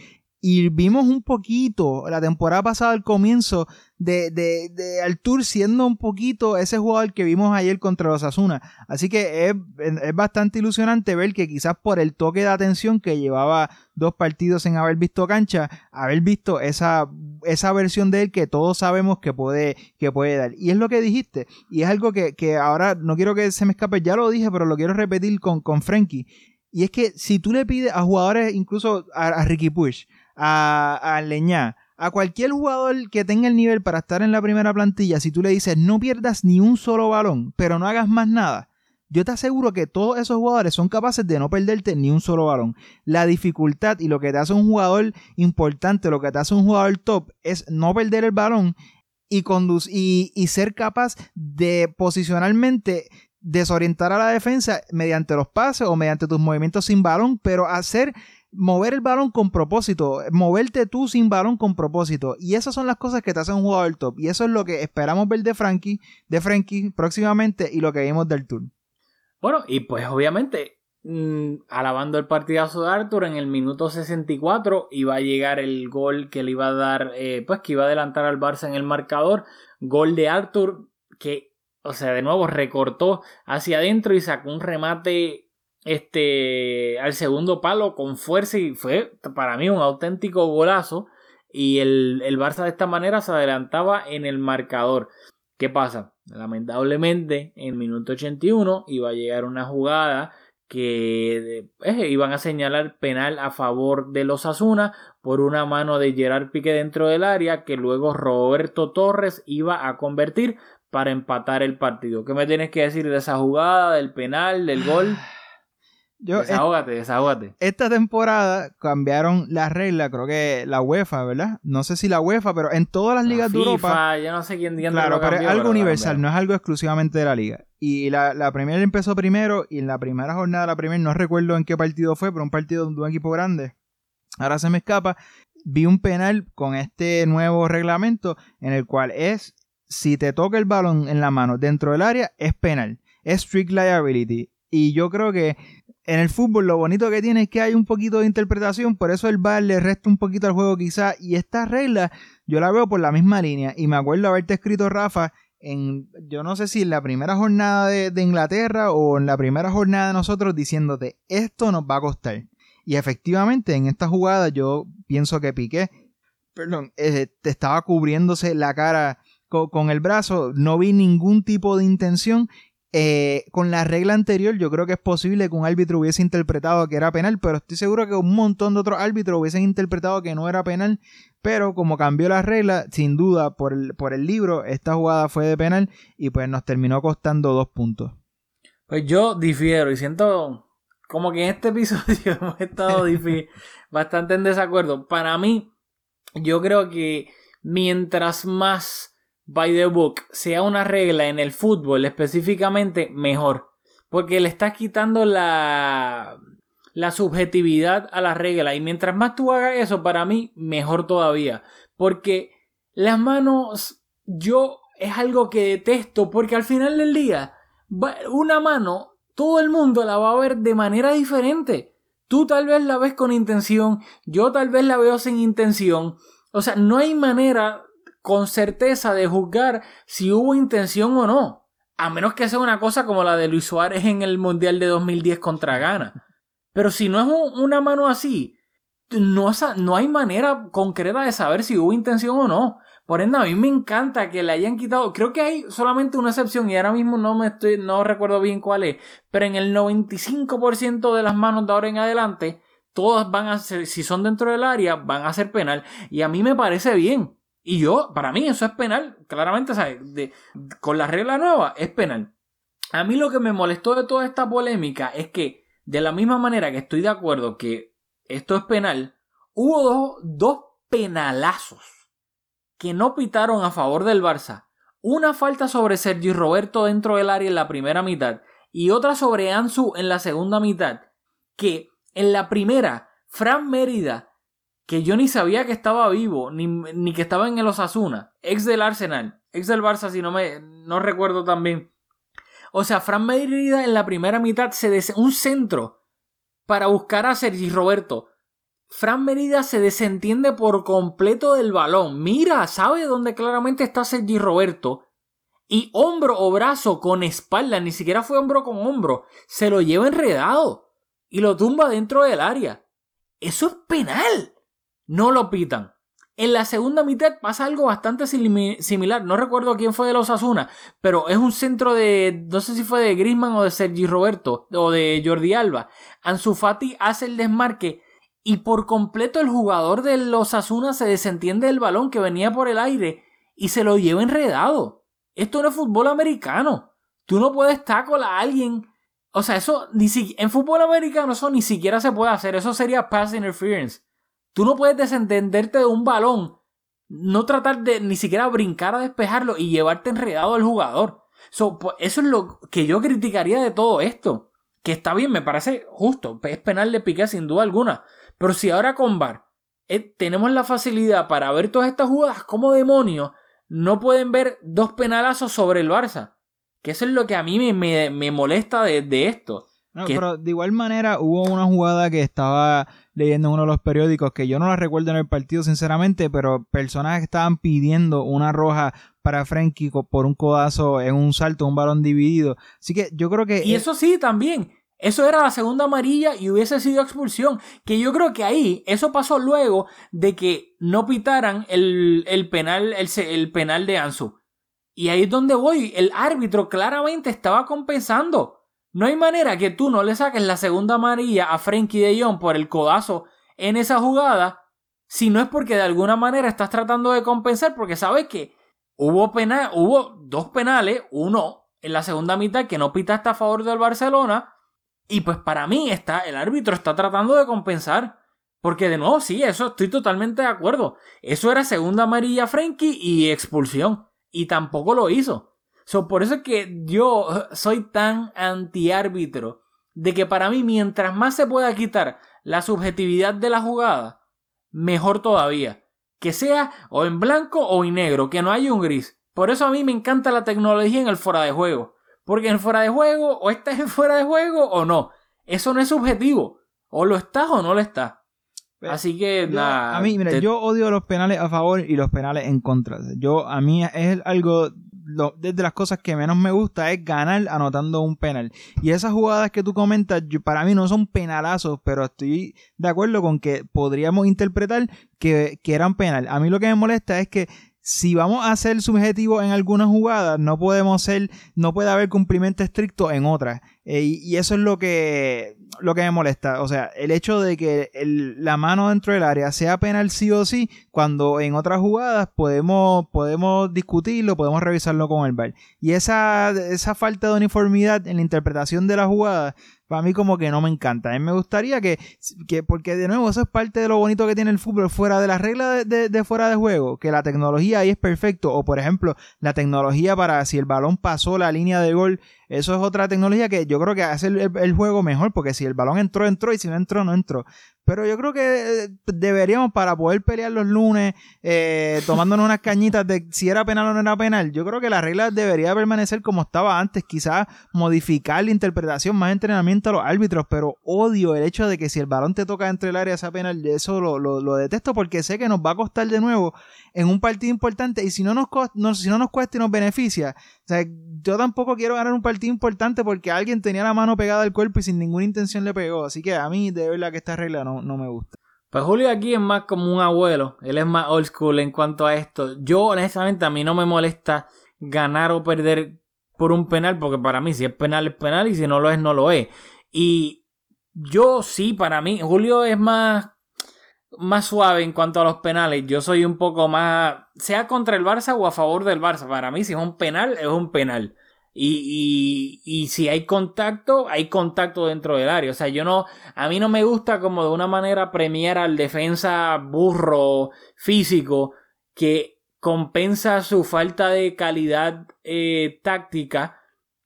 E: Y vimos un poquito la temporada pasada al comienzo de, de, de Artur siendo un poquito ese jugador que vimos ayer contra los Asuna. Así que es, es bastante ilusionante ver que quizás por el toque de atención que llevaba dos partidos sin haber visto cancha, haber visto esa, esa versión de él que todos sabemos que puede, que puede dar. Y es lo que dijiste. Y es algo que, que ahora no quiero que se me escape, ya lo dije, pero lo quiero repetir con, con Frankie. Y es que si tú le pides a jugadores, incluso a, a Ricky Push, a, a Leñá, a cualquier jugador que tenga el nivel para estar en la primera plantilla, si tú le dices no pierdas ni un solo balón, pero no hagas más nada, yo te aseguro que todos esos jugadores son capaces de no perderte ni un solo balón. La dificultad y lo que te hace un jugador importante, lo que te hace un jugador top, es no perder el balón y, y, y ser capaz de posicionalmente desorientar a la defensa mediante los pases o mediante tus movimientos sin balón, pero hacer mover el balón con propósito, moverte tú sin balón con propósito. Y esas son las cosas que te hacen un jugador top. Y eso es lo que esperamos ver de Frankie, de Frankie próximamente y lo que vimos del tour.
A: Bueno, y pues obviamente, mm, alabando el partidazo de Arthur, en el minuto 64 iba a llegar el gol que le iba a dar, eh, pues que iba a adelantar al Barça en el marcador. Gol de Arthur que, o sea, de nuevo recortó hacia adentro y sacó un remate este al segundo palo con fuerza y fue para mí un auténtico golazo y el, el Barça de esta manera se adelantaba en el marcador. ¿Qué pasa? Lamentablemente, en el minuto 81 iba a llegar una jugada que eh, iban a señalar penal a favor de los Asuna por una mano de Gerard Piqué dentro del área que luego Roberto Torres iba a convertir para empatar el partido. ¿Qué me tienes que decir de esa jugada, del penal, del gol? (sighs) (laughs)
E: Yo,
A: Desahógate, desahógate.
E: esta temporada cambiaron la regla, creo que la UEFA, ¿verdad? No sé si la UEFA, pero en todas las ligas de Europa.
A: FIFA, yo no sé quién
E: Claro,
A: lo
E: pero es
A: cambió,
E: algo
A: pero
E: universal, no es algo exclusivamente de la liga. Y la, la Premier empezó primero y en la primera jornada de la Premier, no recuerdo en qué partido fue, pero un partido de un equipo grande. Ahora se me escapa. Vi un penal con este nuevo reglamento en el cual es, si te toca el balón en la mano dentro del área, es penal. Es strict liability. Y yo creo que en el fútbol lo bonito que tiene es que hay un poquito de interpretación, por eso el VAR le resta un poquito al juego quizá. Y esta regla yo la veo por la misma línea. Y me acuerdo haberte escrito, Rafa, en, yo no sé si en la primera jornada de, Inglaterra o en la primera jornada de nosotros diciéndote, esto nos va a costar. Y efectivamente, en esta jugada yo pienso que Piqué, perdón, eh, te estaba cubriéndose la cara co- con, el brazo, no vi ningún tipo de intención. Eh, con la regla anterior, yo creo que es posible que un árbitro hubiese interpretado que era penal, pero estoy seguro que un montón de otros árbitros hubiesen interpretado que no era penal. Pero como cambió la regla, sin duda, por el, por el libro, esta jugada fue de penal y pues nos terminó costando dos puntos.
A: Pues yo difiero y siento como que en este (laughs) episodio hemos estado bastante en desacuerdo. Para mí, yo creo que mientras más by the book sea una regla en el fútbol específicamente, mejor. porque le estás quitando la, la subjetividad a la regla. Y mientras más tú hagas eso, para mí, mejor todavía. Porque las manos, yo es algo que detesto, porque al final del día, una mano, todo el mundo la va a ver de manera diferente. Tú tal vez la ves con intención, yo tal vez la veo sin intención. O sea, no hay manera con certeza de juzgar si hubo intención o no. A menos que sea una cosa como la de Luis Suárez en el Mundial de 2010 contra Ghana. Pero si no es una mano así, no, no hay manera concreta de saber si hubo intención o no. Por ende, a mí me encanta que le hayan quitado. Creo que hay solamente una excepción y ahora mismo no me estoy, no recuerdo bien cuál es. Pero en el 95% de las manos de ahora en adelante, todas van a ser, si son dentro del área, van a ser penal. Y a mí me parece bien. Y yo, para mí, eso es penal. Claramente, ¿sabes? Con la regla nueva, es penal. A mí lo que me molestó de toda esta polémica es que, de la misma manera que estoy de acuerdo que esto es penal, hubo dos, dos penalazos que no pitaron a favor del Barça. Una falta sobre Sergi Roberto dentro del área en la primera mitad y otra sobre Ansu en la segunda mitad. Que en la primera, Fran Mérida, que yo ni sabía que estaba vivo, ni, que estaba en el Osasuna, ex del Arsenal, ex del Barça, si no me no recuerdo también. O sea, Fran Mérida en la primera mitad se des un centro para buscar a Sergi Roberto Fran Merida se desentiende por completo del balón. Mira, sabe dónde claramente está Sergi Roberto. Y hombro o brazo con espalda, ni siquiera fue hombro con hombro, se lo lleva enredado y lo tumba dentro del área. Eso es penal. No lo pitan. En la segunda mitad pasa algo bastante similar. No recuerdo quién fue de los Asuna, pero es un centro de. No sé si fue de Grisman o de Sergi Roberto o de Jordi Alba. Ansu Fati hace el desmarque y por completo el jugador de los Asuna se desentiende del balón que venía por el aire y se lo lleva enredado. Esto no es fútbol americano. Tú no puedes tackle a alguien. O sea, eso ni si... en fútbol americano eso ni siquiera se puede hacer. Eso sería pass interference. Tú no puedes desentenderte de un balón, no tratar de ni siquiera brincar a despejarlo y llevarte enredado al jugador. Pues, eso es lo que yo criticaría de todo esto. Que está bien, me parece justo. Es penal de Piqué sin duda alguna. Pero si ahora con VAR eh, tenemos la facilidad para ver todas estas jugadas, como demonios no pueden ver dos penalazos sobre el Barça? Que eso es lo que a mí me, me, molesta de, esto.
E: pero de igual manera hubo una jugada que estaba leyendo en uno de los periódicos que yo no la recuerdo en el partido sinceramente, pero personas estaban pidiendo una roja para Frenkie por un codazo en un salto, un balón dividido. Así que yo creo que...
A: Y eso sí, también. Eso era la segunda amarilla y hubiese sido expulsión. Que yo creo que ahí, eso pasó luego de que no pitaran el, penal, el, penal de Ansu. Y ahí es donde voy. El árbitro claramente estaba compensando. No hay manera que tú no le saques la segunda amarilla a Frankie de Jong por el codazo en esa jugada. Si no es porque de alguna manera estás tratando de compensar. Porque sabes que hubo, penal, hubo dos penales. Uno en la segunda mitad que no pitaste a favor del Barcelona y pues para mí está, el árbitro está tratando de compensar. Porque de nuevo, sí, eso estoy totalmente de acuerdo. Eso era segunda amarilla Frankie y expulsión. Y tampoco lo hizo. So, por eso es que yo soy tan antiárbitro. De que para mí, mientras más se pueda quitar la subjetividad de la jugada, mejor todavía. Que sea o en blanco o en negro, que no haya un gris. Por eso a mí me encanta la tecnología en el fuera de juego. Porque en fuera de juego, o estás en (laughs) fuera de juego o no. Eso no es subjetivo. O lo estás o no lo estás. Así que nada.
E: A mí, mira, yo odio los penales a favor y los penales en contra. Yo, a mí es algo. Desde las cosas que menos me gusta es ganar anotando un penal. Y esas jugadas que tú comentas, para mí no son penalazos, pero estoy de acuerdo con que podríamos interpretar que, que eran penal. A mí lo que me molesta es que si vamos a ser subjetivos en algunas jugadas, no podemos ser, no puede haber cumplimiento estricto en otras. Eh, y, eso es lo que, lo que me molesta. O sea, el hecho de que la mano dentro del área sea penal sí o sí, cuando en otras jugadas podemos, podemos discutirlo, podemos revisarlo con el VAR. Y esa, esa falta de uniformidad en la interpretación de la jugada para mí como que no me encanta. A mí me gustaría que, que porque de nuevo eso es parte de lo bonito que tiene el fútbol fuera de las reglas de, de, fuera de juego, que la tecnología ahí es perfecto, o por ejemplo, la tecnología para si el balón pasó la línea de gol, eso es otra tecnología que yo creo que hace el, juego mejor, porque si el balón entró, entró, y si no entró, no entró. Pero yo creo que eh, deberíamos, para poder pelear los lunes, eh, tomándonos unas cañitas de si era penal o no era penal, yo creo que la regla debería permanecer como estaba antes, quizás modificar la interpretación, más entrenamiento a los árbitros, pero odio el hecho de que si el balón te toca entre el área sea penal, eso lo, lo, detesto porque sé que nos va a costar de nuevo en un partido importante y si no nos, si no nos cuesta y nos beneficia, o sea, yo tampoco quiero ganar un partido importante porque alguien tenía la mano pegada al cuerpo y sin ninguna intención le pegó. Así que a mí, de verdad, que esta regla no, no me gusta.
A: Pues Julio aquí es más como un abuelo. Él es más old school en cuanto a esto. Yo, honestamente, a mí no me molesta ganar o perder por un penal, porque para mí, si es penal, es penal, y si no lo es, no lo es. Y yo sí, para mí, Julio es más más suave en cuanto a los penales. Yo soy un poco más, sea contra el Barça o a favor del Barça. Para mí, si es un penal, es un penal. Y, y, si hay contacto, hay contacto dentro del área. O sea, yo no, a mí no me gusta como de una manera premiar al defensa burro físico que compensa su falta de calidad eh, táctica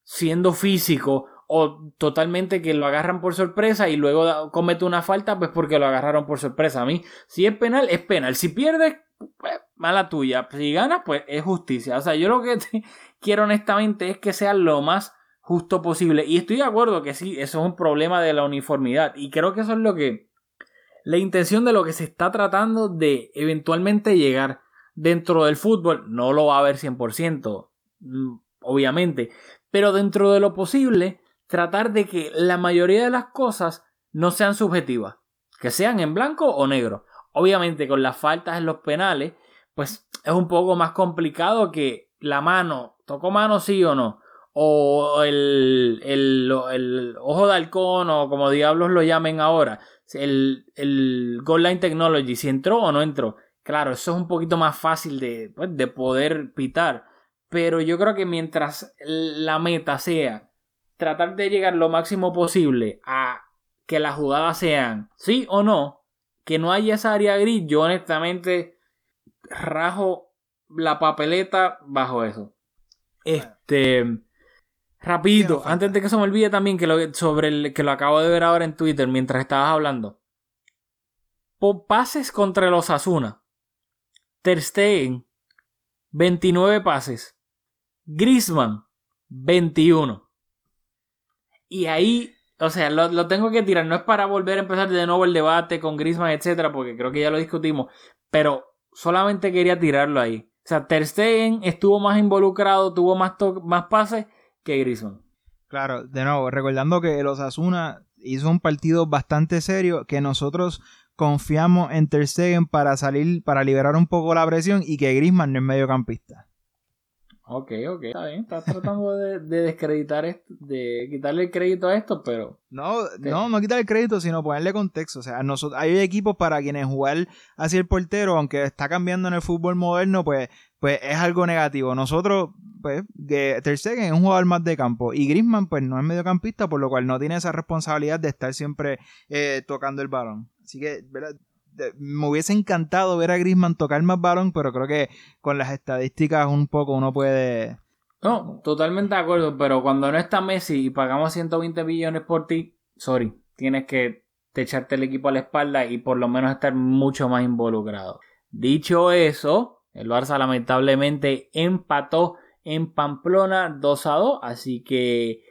A: siendo físico o totalmente que lo agarran por sorpresa y luego comete una falta, pues porque lo agarraron por sorpresa. A mí, si es penal, es penal. Si pierdes, pues, mala tuya. Si ganas, pues es justicia. O sea, yo lo que (laughs) quiero honestamente es que sea lo más justo posible. Y estoy de acuerdo que sí, eso es un problema de la uniformidad. Y creo que eso es lo que. La intención de lo que se está tratando de eventualmente llegar dentro del fútbol. No lo va a haber 100%, mm, obviamente. Pero dentro de lo posible tratar de que la mayoría de las cosas no sean subjetivas, que sean en blanco o negro. Obviamente con las faltas en los penales, pues es un poco más complicado que la mano, tocó mano sí o no, o el, el, ojo de halcón o como diablos lo llamen ahora, el, el goal line technology, si entró o no entró. Claro, eso es un poquito más fácil de, pues, de poder pitar. Pero yo creo que mientras la meta sea tratar de llegar lo máximo posible a que las jugadas sean sí o no, que no haya esa área gris, yo honestamente rajo la papeleta bajo eso. Este, rapidito, antes de que se me olvide también que lo, sobre el que lo acabo de ver ahora en Twitter mientras estabas hablando. Por pases contra los Asuna. Ter Stegen 29 pases. Grisman 21. Y ahí, o sea, lo, tengo que tirar. No es para volver a empezar de nuevo el debate con Griezmann, etcétera, porque creo que ya lo discutimos. Pero solamente quería tirarlo ahí. O sea, Ter Stegen estuvo más involucrado, tuvo más, más pases que Griezmann.
E: Claro, de nuevo, recordando que los Asuna hizo un partido bastante serio, que nosotros confiamos en Ter Stegen para salir, para liberar un poco la presión y que Griezmann no es mediocampista.
A: Ok, ok, está bien. Estás tratando de, descreditar esto, de quitarle el crédito a esto, pero.
E: No, no, no quitar el crédito, sino ponerle contexto. O sea, nosotros, hay equipos para quienes jugar hacia el portero, aunque está cambiando en el fútbol moderno, pues, pues es algo negativo. Nosotros, pues, que Ter Stegen es un jugador más de campo y Griezmann, pues, no es mediocampista, por lo cual no tiene esa responsabilidad de estar siempre eh, tocando el balón. Así que, ¿verdad? Me hubiese encantado ver a Griezmann tocar más balón, pero creo que con las estadísticas un poco uno puede...
A: No, totalmente de acuerdo, pero cuando no está Messi y pagamos 120 millones por ti, sorry, tienes que echarte el equipo a la espalda y por lo menos estar mucho más involucrado. Dicho eso, el Barça lamentablemente empató en Pamplona 2 a 2, así que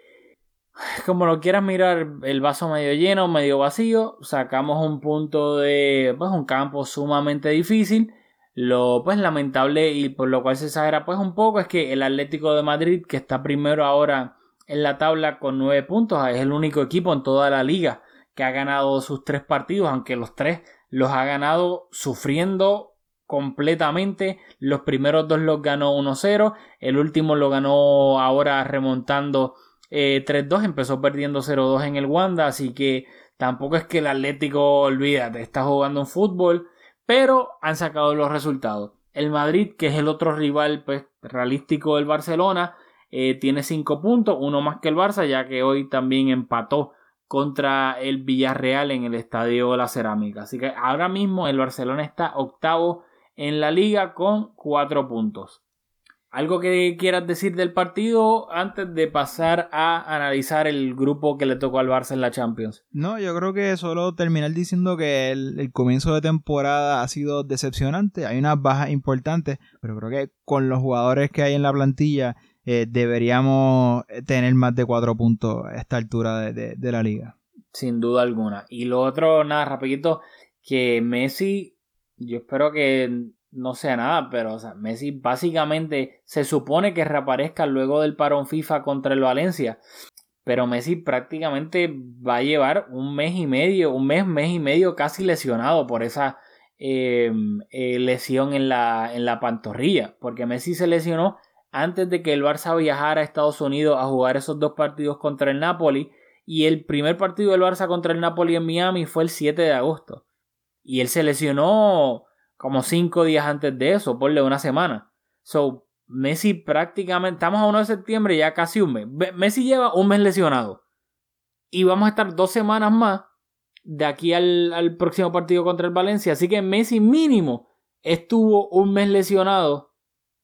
A: como lo quieras mirar, el vaso medio lleno, medio vacío, sacamos un punto de pues, un campo sumamente difícil. Lo pues lamentable y por lo cual se exagera pues un poco es que el Atlético de Madrid, que está primero ahora en la tabla con 9 puntos, es el único equipo en toda la liga que ha ganado sus tres partidos, aunque los tres los ha ganado sufriendo completamente. Los primeros dos los ganó 1-0, el último lo ganó ahora remontando 3-2 eh, empezó perdiendo 0-2 en el Wanda, así que tampoco es que el Atlético, olvídate, está jugando en fútbol, pero han sacado los resultados. El Madrid, que es el otro rival pues, realístico del Barcelona, eh, tiene 5 puntos, uno más que el Barça, ya que hoy también empató contra el Villarreal en el Estadio La Cerámica. Así que ahora mismo el Barcelona está octavo en la liga con cuatro puntos. ¿Algo que quieras decir del partido antes de pasar a analizar el grupo que le tocó al Barça en la Champions?
E: No, yo creo que solo terminar diciendo que el, comienzo de temporada ha sido decepcionante. Hay unas bajas importantes, pero creo que con los jugadores que hay en la plantilla eh, deberíamos tener más de cuatro puntos a esta altura de, de la liga.
A: Sin duda alguna. Y lo otro, nada, rapidito, que Messi, yo espero que no sea nada, pero Messi básicamente se supone que reaparezca luego del parón FIFA contra el Valencia. Pero Messi prácticamente va a llevar un mes y medio, un mes, mes y medio casi lesionado por esa eh, eh, lesión en la, en la pantorrilla. Porque Messi se lesionó antes de que el Barça viajara a Estados Unidos a jugar esos dos partidos contra el Napoli. Y el primer partido del Barça contra el Napoli en Miami fue el 7 de agosto. Y él se lesionó como cinco días antes de eso, ponle una semana. So, Messi prácticamente, estamos a 1 de septiembre, ya casi un mes. Messi lleva un mes lesionado. Y vamos a estar dos semanas más de aquí al, próximo partido contra el Valencia. Así que Messi mínimo estuvo un mes lesionado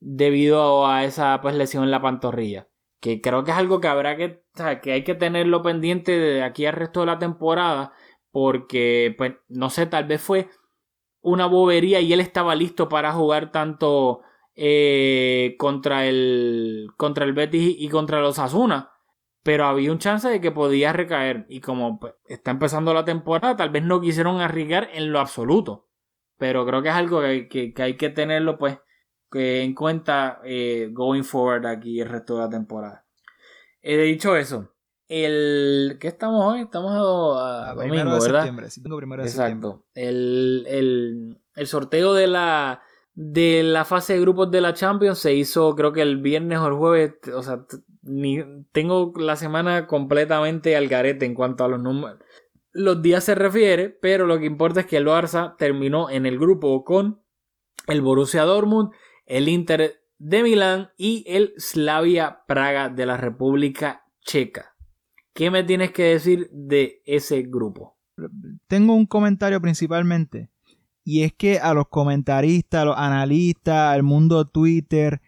A: debido a esa pues, lesión en la pantorrilla. Que creo que es algo que habrá que, que hay que tenerlo pendiente de aquí al resto de la temporada. Porque, pues, no sé, tal vez fue una bobería y él estaba listo para jugar tanto eh, contra el contra el Betis y contra los Asuna. Pero había un chance de que podía recaer. Y como pues, está empezando la temporada, tal vez no quisieron arriesgar en lo absoluto. Pero creo que es algo que, hay que tenerlo pues en cuenta eh, going forward aquí el resto de la temporada. He dicho eso, el. ¿Qué estamos hoy? Estamos a, a domingo, de ¿verdad? Septiembre, Exacto. El, el, el, sorteo de la, de la fase de grupos de la Champions se hizo, creo que el viernes o el jueves. O sea, ni, tengo la semana completamente al garete en cuanto a los números. Los días se refiere, pero lo que importa es que el Barça terminó en el grupo con el Borussia Dortmund, el Inter de Milán y el Slavia Praga de la República Checa. ¿Qué me tienes que decir de ese grupo?
E: Tengo un comentario principalmente. Y es que a los comentaristas, a los analistas, al mundo Twitter,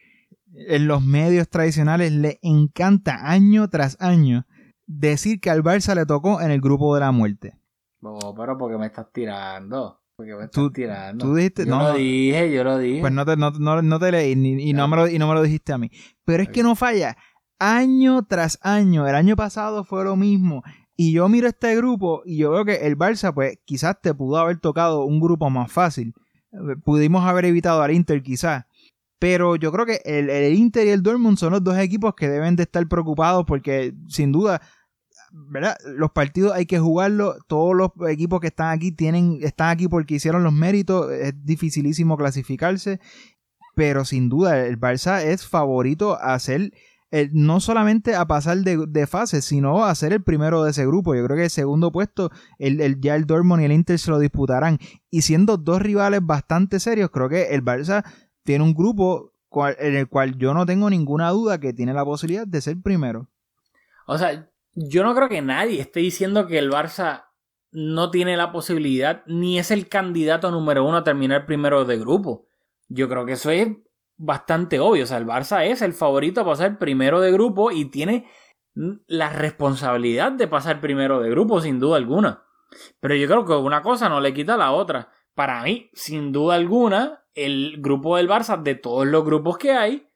E: en los medios tradicionales, le encanta año tras año decir que al Barça le tocó en el grupo de la muerte.
A: No, pero porque me estás tirando. Porque me estás tirando. Tú dijiste, yo lo dije, yo lo dije.
E: Pues no te, no, te leí y, no me lo, y no me lo dijiste a mí. Pero es que no falla año tras año. El año pasado fue lo mismo. Y yo miro este grupo y yo veo que el Barça, pues quizás te pudo haber tocado un grupo más fácil. Pudimos haber evitado al Inter quizás. Pero yo creo que el, Inter y el Dortmund son los dos equipos que deben de estar preocupados porque sin duda, ¿verdad? Los partidos hay que jugarlos. Todos los equipos que están aquí tienen, están aquí porque hicieron los méritos. Es dificilísimo clasificarse. Pero sin duda el Barça es favorito a ser no solamente a pasar de, fase, sino a ser el primero de ese grupo. Yo creo que el segundo puesto, el, ya el Dortmund y el Inter se lo disputarán. Y siendo dos rivales bastante serios, creo que el Barça tiene un grupo en el cual yo no tengo ninguna duda que tiene la posibilidad de ser primero.
A: O sea, yo no creo que nadie esté diciendo que el Barça no tiene la posibilidad ni es el candidato número uno a terminar primero de grupo. Yo creo que eso es bastante obvio. O sea, el Barça es el favorito a pasar primero de grupo y tiene la responsabilidad de pasar primero de grupo, sin duda alguna. Pero yo creo que una cosa no le quita a la otra. Para mí, sin duda alguna, el grupo del Barça, de todos los grupos que hay,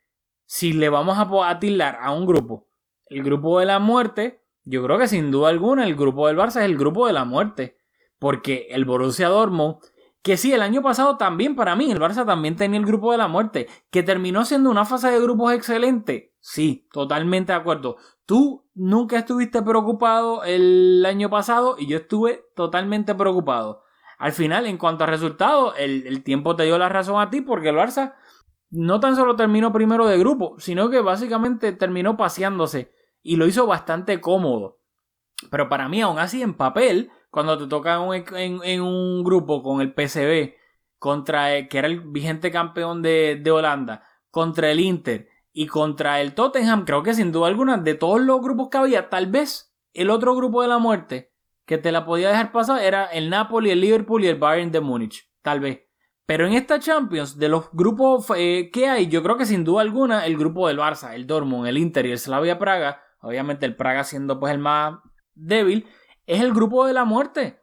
A: si le vamos a, tildar a un grupo, el grupo de la muerte, yo creo que sin duda alguna el grupo del Barça es el grupo de la muerte. Porque el Borussia Dortmund que sí, el año pasado también para mí, el Barça también tenía el grupo de la muerte, que terminó siendo una fase de grupos excelente. Sí, totalmente de acuerdo. Tú nunca estuviste preocupado el año pasado y yo estuve totalmente preocupado. Al final, en cuanto a resultados, el, tiempo te dio la razón a ti porque el Barça no tan solo terminó primero de grupo, sino que básicamente terminó paseándose y lo hizo bastante cómodo. Pero para mí, aún así, en papel, cuando te toca en, un grupo con el PCB, contra el, que era el vigente campeón de, Holanda, contra el Inter y contra el Tottenham, creo que sin duda alguna, de todos los grupos que había, tal vez el otro grupo de la muerte que te la podía dejar pasar era el Napoli, el Liverpool y el Bayern de Múnich, tal vez. Pero en esta Champions, de los grupos eh, que hay, yo creo que sin duda alguna el grupo del Barça, el Dortmund, el Inter y el Slavia Praga, obviamente el Praga siendo pues el más débil, es el grupo de la muerte.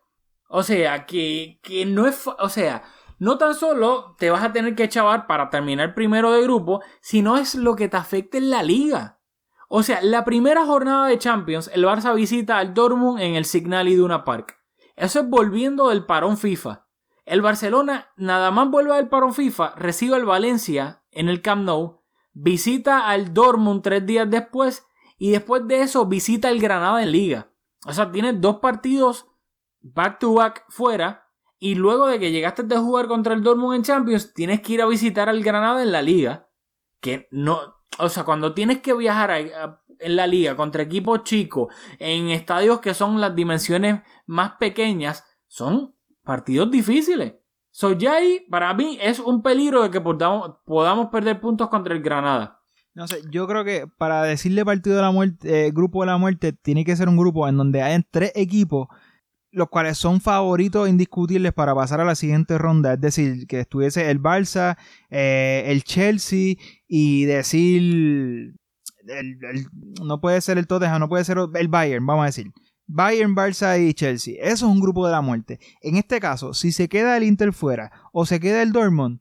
A: O sea, que, que no es... O sea, no tan solo te vas a tener que chavar para terminar primero de grupo, sino es lo que te afecta en la liga. O sea, la primera jornada de Champions, el Barça visita al Dortmund en el Signal Iduna Park. Eso es volviendo del parón FIFA. El Barcelona nada más vuelve del parón FIFA, recibe al Valencia en el Camp Nou, visita al Dortmund tres días después y después de eso visita el Granada en Liga. O sea, tiene dos partidos back to back fuera y luego de que llegaste de jugar contra el Dortmund en Champions, tienes que ir a visitar al Granada en la liga. Que no. O sea, cuando tienes que viajar en la liga contra equipos chicos, en estadios que son las dimensiones más pequeñas, son partidos difíciles. So, ya ahí, para mí, es un peligro de que podamos, podamos perder puntos contra el Granada.
E: No sé, yo creo que para decirle partido de la muerte, eh, grupo de la muerte, tiene que ser un grupo en donde hayan tres equipos los cuales son favoritos indiscutibles para pasar a la siguiente ronda. Es decir, que estuviese el Barça, eh, el Chelsea y decir... no puede ser el Tottenham, no puede ser el Bayern, vamos a decir. Bayern, Barça y Chelsea. Eso es un grupo de la muerte. En este caso, si se queda el Inter fuera o se queda el Dortmund,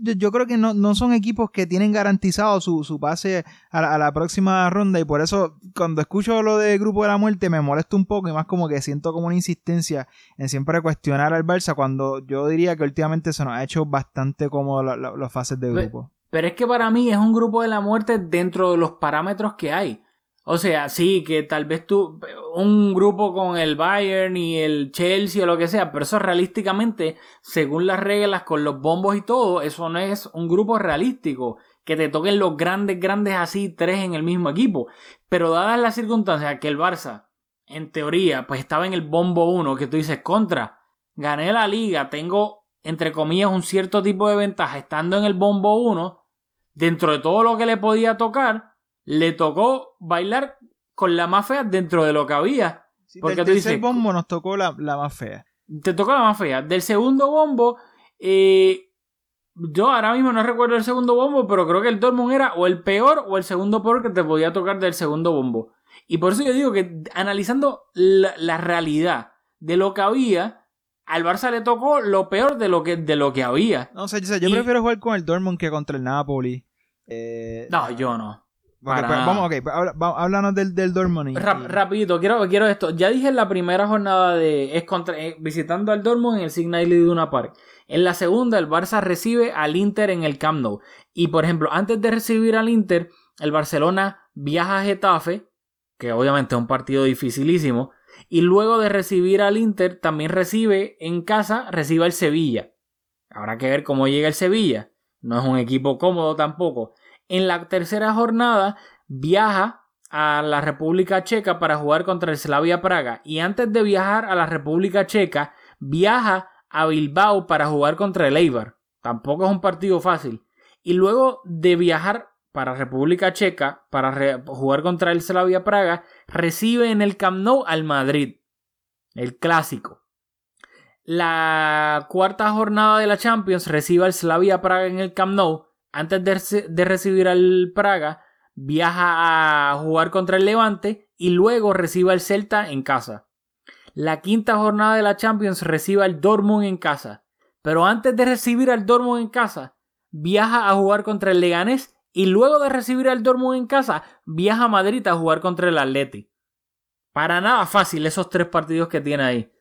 E: yo creo que no, son equipos que tienen garantizado su, pase a la, próxima ronda y por eso cuando escucho lo de Grupo de la Muerte me molesto un poco y más como que siento como una insistencia en siempre cuestionar al Barça cuando yo diría que últimamente se nos ha hecho bastante cómodo las fases de grupo.
A: Pero es que para mí es un grupo de la muerte dentro de los parámetros que hay. O sea, sí, que tal vez tú, un grupo con el Bayern y el Chelsea o lo que sea, pero eso realísticamente, según las reglas, con los bombos y todo, eso no es un grupo realístico. Que te toquen los grandes, grandes así, tres en el mismo equipo. Pero dadas las circunstancias que el Barça, en teoría, pues estaba en el bombo 1, que tú dices, contra, gané la liga, tengo, entre comillas, un cierto tipo de ventaja estando en el bombo 1, dentro de todo lo que le podía tocar, le tocó bailar con la más fea dentro de lo que había.
E: porque del tercer bombo nos tocó la, más fea.
A: Te tocó la más fea. Del segundo bombo, eh, yo ahora mismo no recuerdo el segundo bombo, pero creo que el Dortmund era o el peor o el segundo peor que te podía tocar del segundo bombo. Y por eso yo digo que analizando la, realidad de lo que había, al Barça le tocó lo peor de lo que, de lo que había.
E: No, sé yo prefiero jugar con el Dortmund que contra el Napoli. Eh,
A: no, yo no.
E: Pues, vamos, ok, pues, háblanos del, del Dortmund.
A: rapidito, quiero, quiero esto. Ya dije en la primera jornada de es contra, eh, visitando al Dortmund en el Signal Iduna Park. En la segunda, el Barça recibe al Inter en el Camp Nou. Y por ejemplo, antes de recibir al Inter, el Barcelona viaja a Getafe, que obviamente es un partido dificilísimo. Y luego de recibir al Inter, también recibe en casa, recibe al Sevilla. Habrá que ver cómo llega el Sevilla. No es un equipo cómodo tampoco. En la tercera jornada viaja a la República Checa para jugar contra el Slavia Praga y antes de viajar a la República Checa viaja a Bilbao para jugar contra el Eibar. Tampoco es un partido fácil. Y luego de viajar para República Checa para jugar contra el Slavia Praga, recibe en el Camp Nou al Madrid, el clásico. La cuarta jornada de la Champions recibe al Slavia Praga en el Camp Nou antes de, recibir al Praga, viaja a jugar contra el Levante y luego recibe al Celta en casa. La quinta jornada de la Champions recibe al Dortmund en casa. Pero antes de recibir al Dortmund en casa, viaja a jugar contra el Leganés y luego de recibir al Dortmund en casa, viaja a Madrid a jugar contra el Atleti. Para nada fácil esos tres partidos que tiene ahí.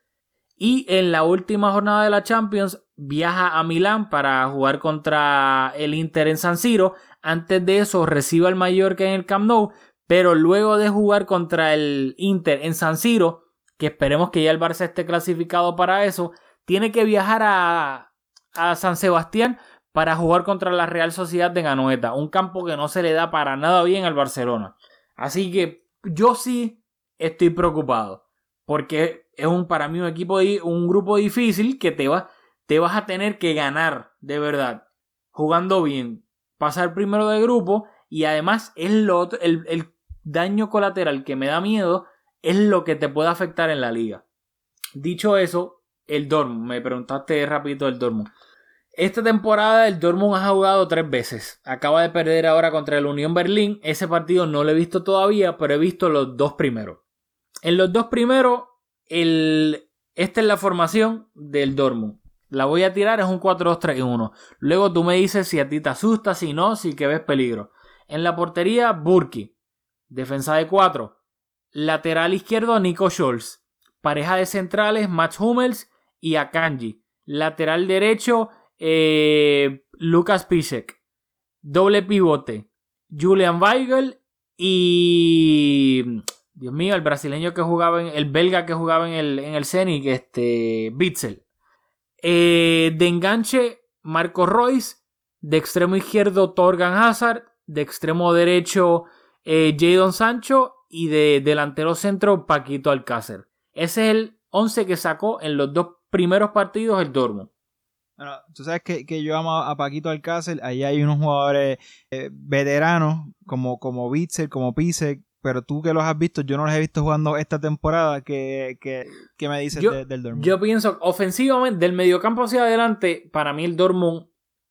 A: Y en la última jornada de la Champions viaja a Milán para jugar contra el Inter en San Siro. Antes de eso recibe al Mallorca en el Camp Nou, pero luego de jugar contra el Inter en San Siro, que esperemos que ya el Barça esté clasificado para eso, tiene que viajar a, a San Sebastián para jugar contra la Real Sociedad de Ganoeta, un campo que no se le da para nada bien al Barcelona. Así que yo sí estoy preocupado, porque es un para mí un equipo un grupo difícil que te va te vas a tener que ganar de verdad, jugando bien, pasar primero de grupo y además es lo, el, el daño colateral que me da miedo es lo que te puede afectar en la liga. Dicho eso, el Dortmund, me preguntaste rapidito el Dortmund. Esta temporada el Dortmund ha jugado tres veces. Acaba de perder ahora contra el Unión Berlín. Ese partido no lo he visto todavía, pero he visto los dos primeros. En los dos primeros, el... esta es la formación del Dortmund. La voy a tirar, es un 4-2-3-1. Luego tú me dices si a ti te asusta, si no, si que ves peligro. En la portería, Burki. Defensa de 4. Lateral izquierdo, Nico Scholz. Pareja de centrales, Max Hummels y Akanji. Lateral derecho, eh, Lucas Pisek. Doble pivote, Julian Weigel y... Dios mío, el brasileño que jugaba en... El belga que jugaba en el, en el este... Bitzel. Eh, de enganche, Marco Royce. De extremo izquierdo, Torgan Hazard. De extremo derecho, eh, Jadon Sancho. Y de delantero centro, Paquito Alcácer. Ese es el 11 que sacó en los dos primeros partidos el Dortmund.
E: Tú sabes que, que yo amo a Paquito Alcácer. Ahí hay unos jugadores eh, veteranos como, como como Pisek. Pero tú que los has visto, yo no los he visto jugando esta temporada. ¿Qué, qué me dices
A: Yo-
E: de- del Dortmund?
A: Yo pienso, ofensivamente, del mediocampo hacia adelante, para mí el Dortmund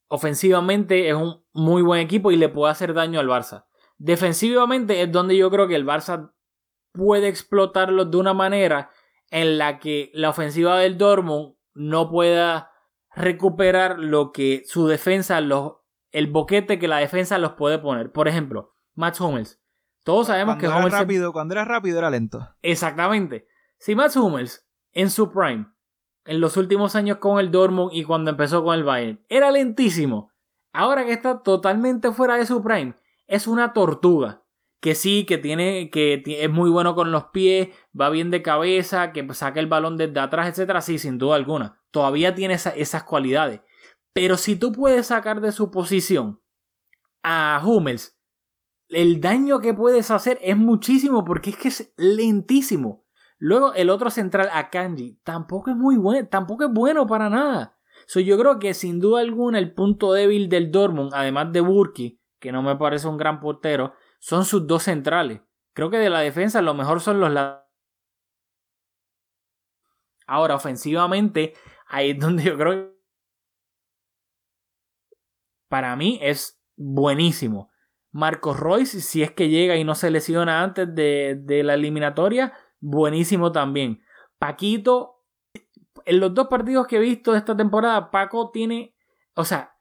A: ofensivamente es un muy buen equipo y le puede hacer daño al Barça. Defensivamente es donde yo creo que el Barça puede explotarlo de una manera en la que la ofensiva del Dortmund no pueda recuperar lo que su defensa, los, el boquete que la defensa los puede poner. Por ejemplo, Max Hummels. Todos sabemos
E: cuando
A: que
E: era
A: Hummels se-
E: rápido, cuando era rápido era lento.
A: Exactamente. Si Mats Hummels en su prime, en los últimos años con el Dortmund y cuando empezó con el Bayern, era lentísimo. Ahora que está totalmente fuera de su prime, es una tortuga. Que sí, que tiene, que es muy bueno con los pies, va bien de cabeza, que saca el balón desde atrás, etcétera. Sí, sin duda alguna. Todavía tiene esa- esas cualidades. Pero si tú puedes sacar de su posición a Hummels, el daño que puedes hacer es muchísimo porque es que es lentísimo. Luego el otro central, Akanji, tampoco es muy bueno, tampoco es bueno para nada. So, yo creo que sin duda alguna el punto débil del Dortmund, además de Burki, que no me parece un gran portero, son sus dos centrales. Creo que de la defensa lo mejor son los laterales. Ahora, ofensivamente, ahí es donde yo creo que para mí es buenísimo. Marcos Royce, si es que llega y no se lesiona antes de, de la eliminatoria, buenísimo también. Paquito, en los dos partidos que he visto de esta temporada, Paco tiene, o sea,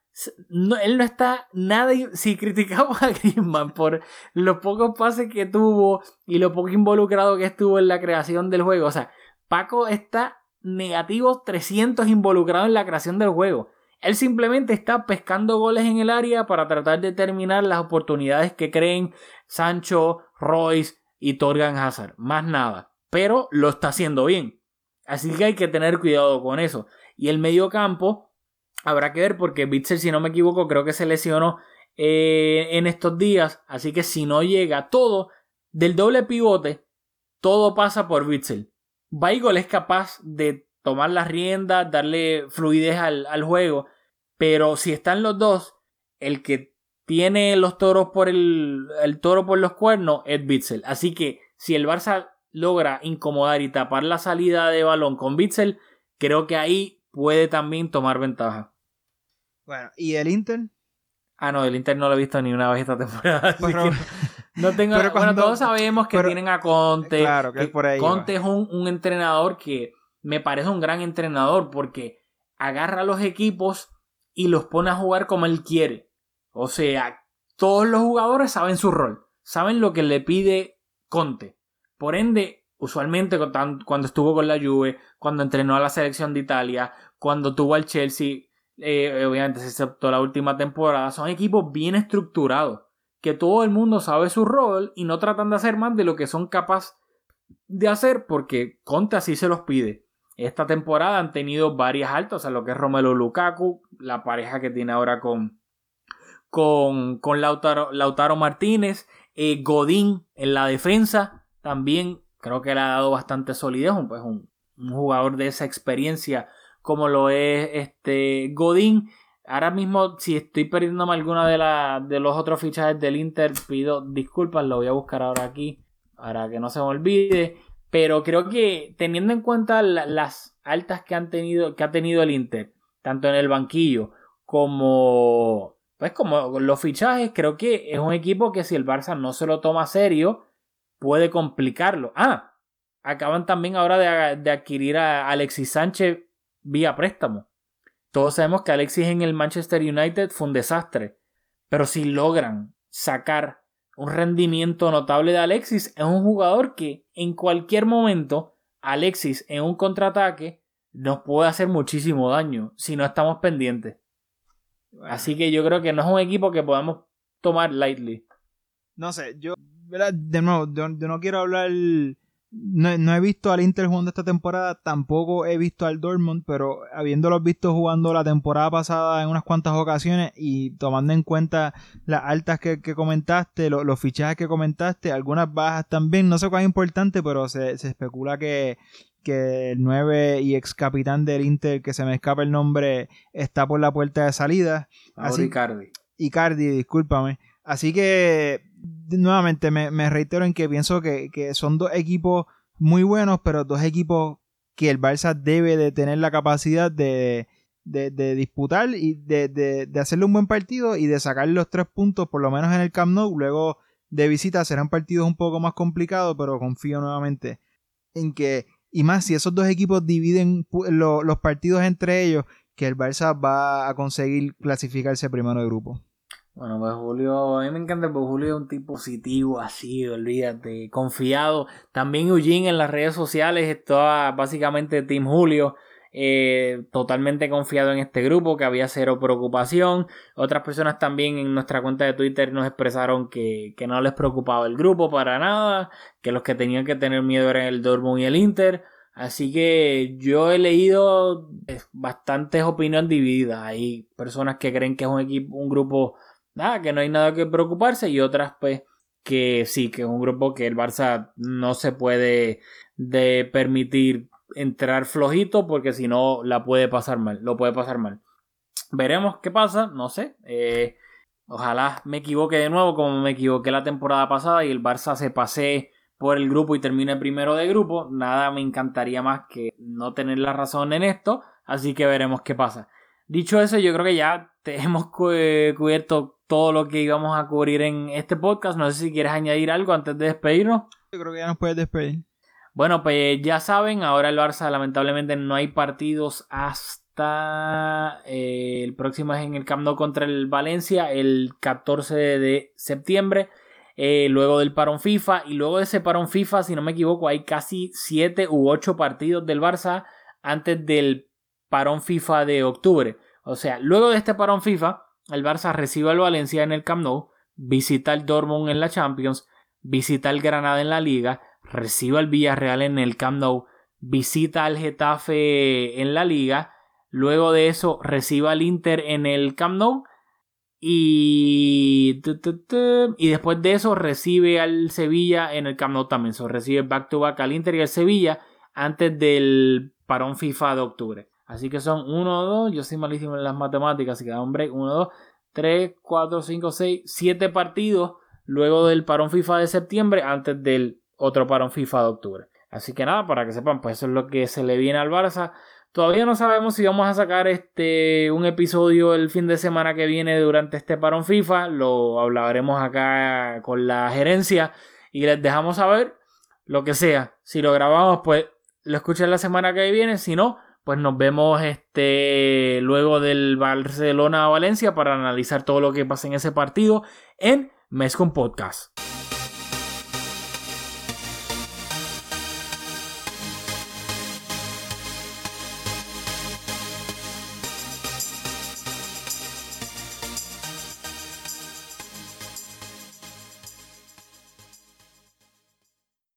A: él no está nada. Si criticamos a Griezmann por los pocos pases que tuvo y lo poco involucrado que estuvo en la creación del juego, o sea, Paco está negativo 300 involucrado en la creación del juego. Él simplemente está pescando goles en el área para tratar de terminar las oportunidades que creen Sancho, Royce y Torgan Hazard. Más nada. Pero lo está haciendo bien. Así que hay que tener cuidado con eso. Y el medio campo habrá que ver porque Bitzel, si no me equivoco, creo que se lesionó eh, en estos días. Así que si no llega todo del doble pivote, todo pasa por Bitzel. Weigl es capaz de tomar las riendas, darle fluidez al, al juego, pero si están los dos, el que tiene los toros por el, el toro por los cuernos es Bitzel. Así que si el Barça logra incomodar y tapar la salida de balón con Bitzel, creo que ahí puede también tomar ventaja.
E: Bueno, ¿y el Inter?
A: Ah, no, el Inter no lo he visto ni una vez esta temporada. (laughs)
E: Pero-
A: que no tengo.
E: pero
A: bueno,
E: cuando-
A: todos sabemos que
E: pero-
A: tienen a Conte.
E: Claro, que es por ahí
A: Conte es un, un entrenador que me parece un gran entrenador porque agarra a los equipos y los pone a jugar como él quiere. O sea, todos los jugadores saben su rol, saben lo que le pide Conte. Por ende, usualmente cuando estuvo con la Juve, cuando entrenó a la selección de Italia, cuando tuvo al Chelsea, eh, obviamente excepto la última temporada, son equipos bien estructurados, que todo el mundo sabe su rol y no tratan de hacer más de lo que son capaces de hacer porque Conte así se los pide. Esta temporada han tenido varias altas, o sea, lo que es Romelu Lukaku, la pareja que tiene ahora con, con, con Lautaro, Lautaro Martínez, eh, Godín en la defensa, también creo que le ha dado bastante solidez, un, pues un, un jugador de esa experiencia como lo es este Godín. Ahora mismo, si estoy perdiéndome alguna de, la, de los otros fichajes del Inter, pido disculpas, lo voy a buscar ahora aquí para que no se me olvide. Pero creo que teniendo en cuenta las altas que, han tenido, que ha tenido el Inter, tanto en el banquillo como, pues como los fichajes, creo que es un equipo que si el Barça no se lo toma serio, puede complicarlo. Ah, acaban también ahora de, de adquirir a Alexis Sánchez vía préstamo. Todos sabemos que Alexis en el Manchester United fue un desastre. Pero si logran sacar un rendimiento notable de Alexis, es un jugador que en cualquier momento Alexis en un contraataque nos puede hacer muchísimo daño si no estamos pendientes. Así que yo creo que no es un equipo que podamos tomar lightly.
E: No sé, yo, de nuevo, yo no quiero hablar no, he visto al Inter jugando esta temporada, tampoco he visto al Dortmund, pero habiéndolos visto jugando la temporada pasada en unas cuantas ocasiones y tomando en cuenta las altas que, comentaste, los fichajes que comentaste, algunas bajas también, no sé cuál es importante, pero se, especula que, que el 9 y ex capitán del Inter, que se me escapa el nombre, está por la puerta de salida.
A: Así, Icardi.
E: Icardi, discúlpame. Así que nuevamente me, reitero en que pienso que, son dos equipos muy buenos, pero dos equipos que el Barça debe de tener la capacidad de, disputar y de, hacerle un buen partido y de sacar los tres puntos, por lo menos en el Camp Nou. Luego de visita serán partidos un poco más complicados, pero confío nuevamente en que, y más si esos dos equipos dividen los partidos entre ellos, que el Barça va a conseguir clasificarse primero de grupo.
A: Bueno, pues Julio, a mí me encanta porque Julio es un tipo positivo, así, olvídate, confiado. También Eugene en las redes sociales está básicamente Team Julio, eh, totalmente confiado en este grupo, que había cero preocupación. Otras personas también en nuestra cuenta de Twitter nos expresaron que, que no les preocupaba el grupo para nada, que los que tenían que tener miedo eran el Dortmund y el Inter. Así que yo he leído eh, bastantes opiniones divididas. Hay personas que creen que es un equipo, un grupo nada, que no hay nada que preocuparse y otras pues que sí, que es un grupo que el Barça no se puede de permitir entrar flojito porque si no la puede pasar mal, lo puede pasar mal. Veremos qué pasa, no sé. Eh, ojalá me equivoque de nuevo como me equivoqué la temporada pasada y el Barça se pase por el grupo y termine primero de grupo. Nada me encantaría más que no tener la razón en esto, así que veremos qué pasa. Dicho eso, yo creo que ya te (laughs) hemos cubierto todo lo que íbamos a cubrir en este podcast. No sé si quieres añadir algo antes de despedirnos.
E: Yo creo que ya nos puedes despedir.
A: Bueno, pues ya saben, ahora el Barça lamentablemente no hay partidos hasta eh, el próximo es en el Camp Nou contra el Valencia el 14 de septiembre. Eh, luego del parón FIFA y luego de ese parón FIFA, si no me equivoco, hay casi 7 u 8 partidos del Barça antes del parón FIFA de octubre. O sea, luego de este parón FIFA, el Barça recibe al Valencia en el Camp Nou, visita al Dortmund en la Champions, visita al Granada en la Liga, recibe al Villarreal en el Camp Nou, visita al Getafe en la Liga, luego de eso recibe al Inter en el Camp Nou y, y después de eso recibe al Sevilla en el Camp Nou también, so, recibe back to back al Inter y al Sevilla antes del parón FIFA de octubre. Así que son 1, 2, yo soy malísimo en las matemáticas, así que da un break, 1, 2, 3, 4, 5, 6, 7 partidos luego del parón FIFA de septiembre antes del otro parón FIFA de octubre. Así que nada, para que sepan, pues eso es lo que se le viene al Barça. Todavía no sabemos si vamos a sacar este un episodio el fin de semana que viene durante este parón FIFA. Lo hablaremos acá con la gerencia y les dejamos saber lo que sea. Si lo grabamos, pues lo escuchan la semana que viene. Si no, pues nos vemos este luego del Barcelona Valencia para analizar todo lo que pasa en ese partido en Mescon Podcast.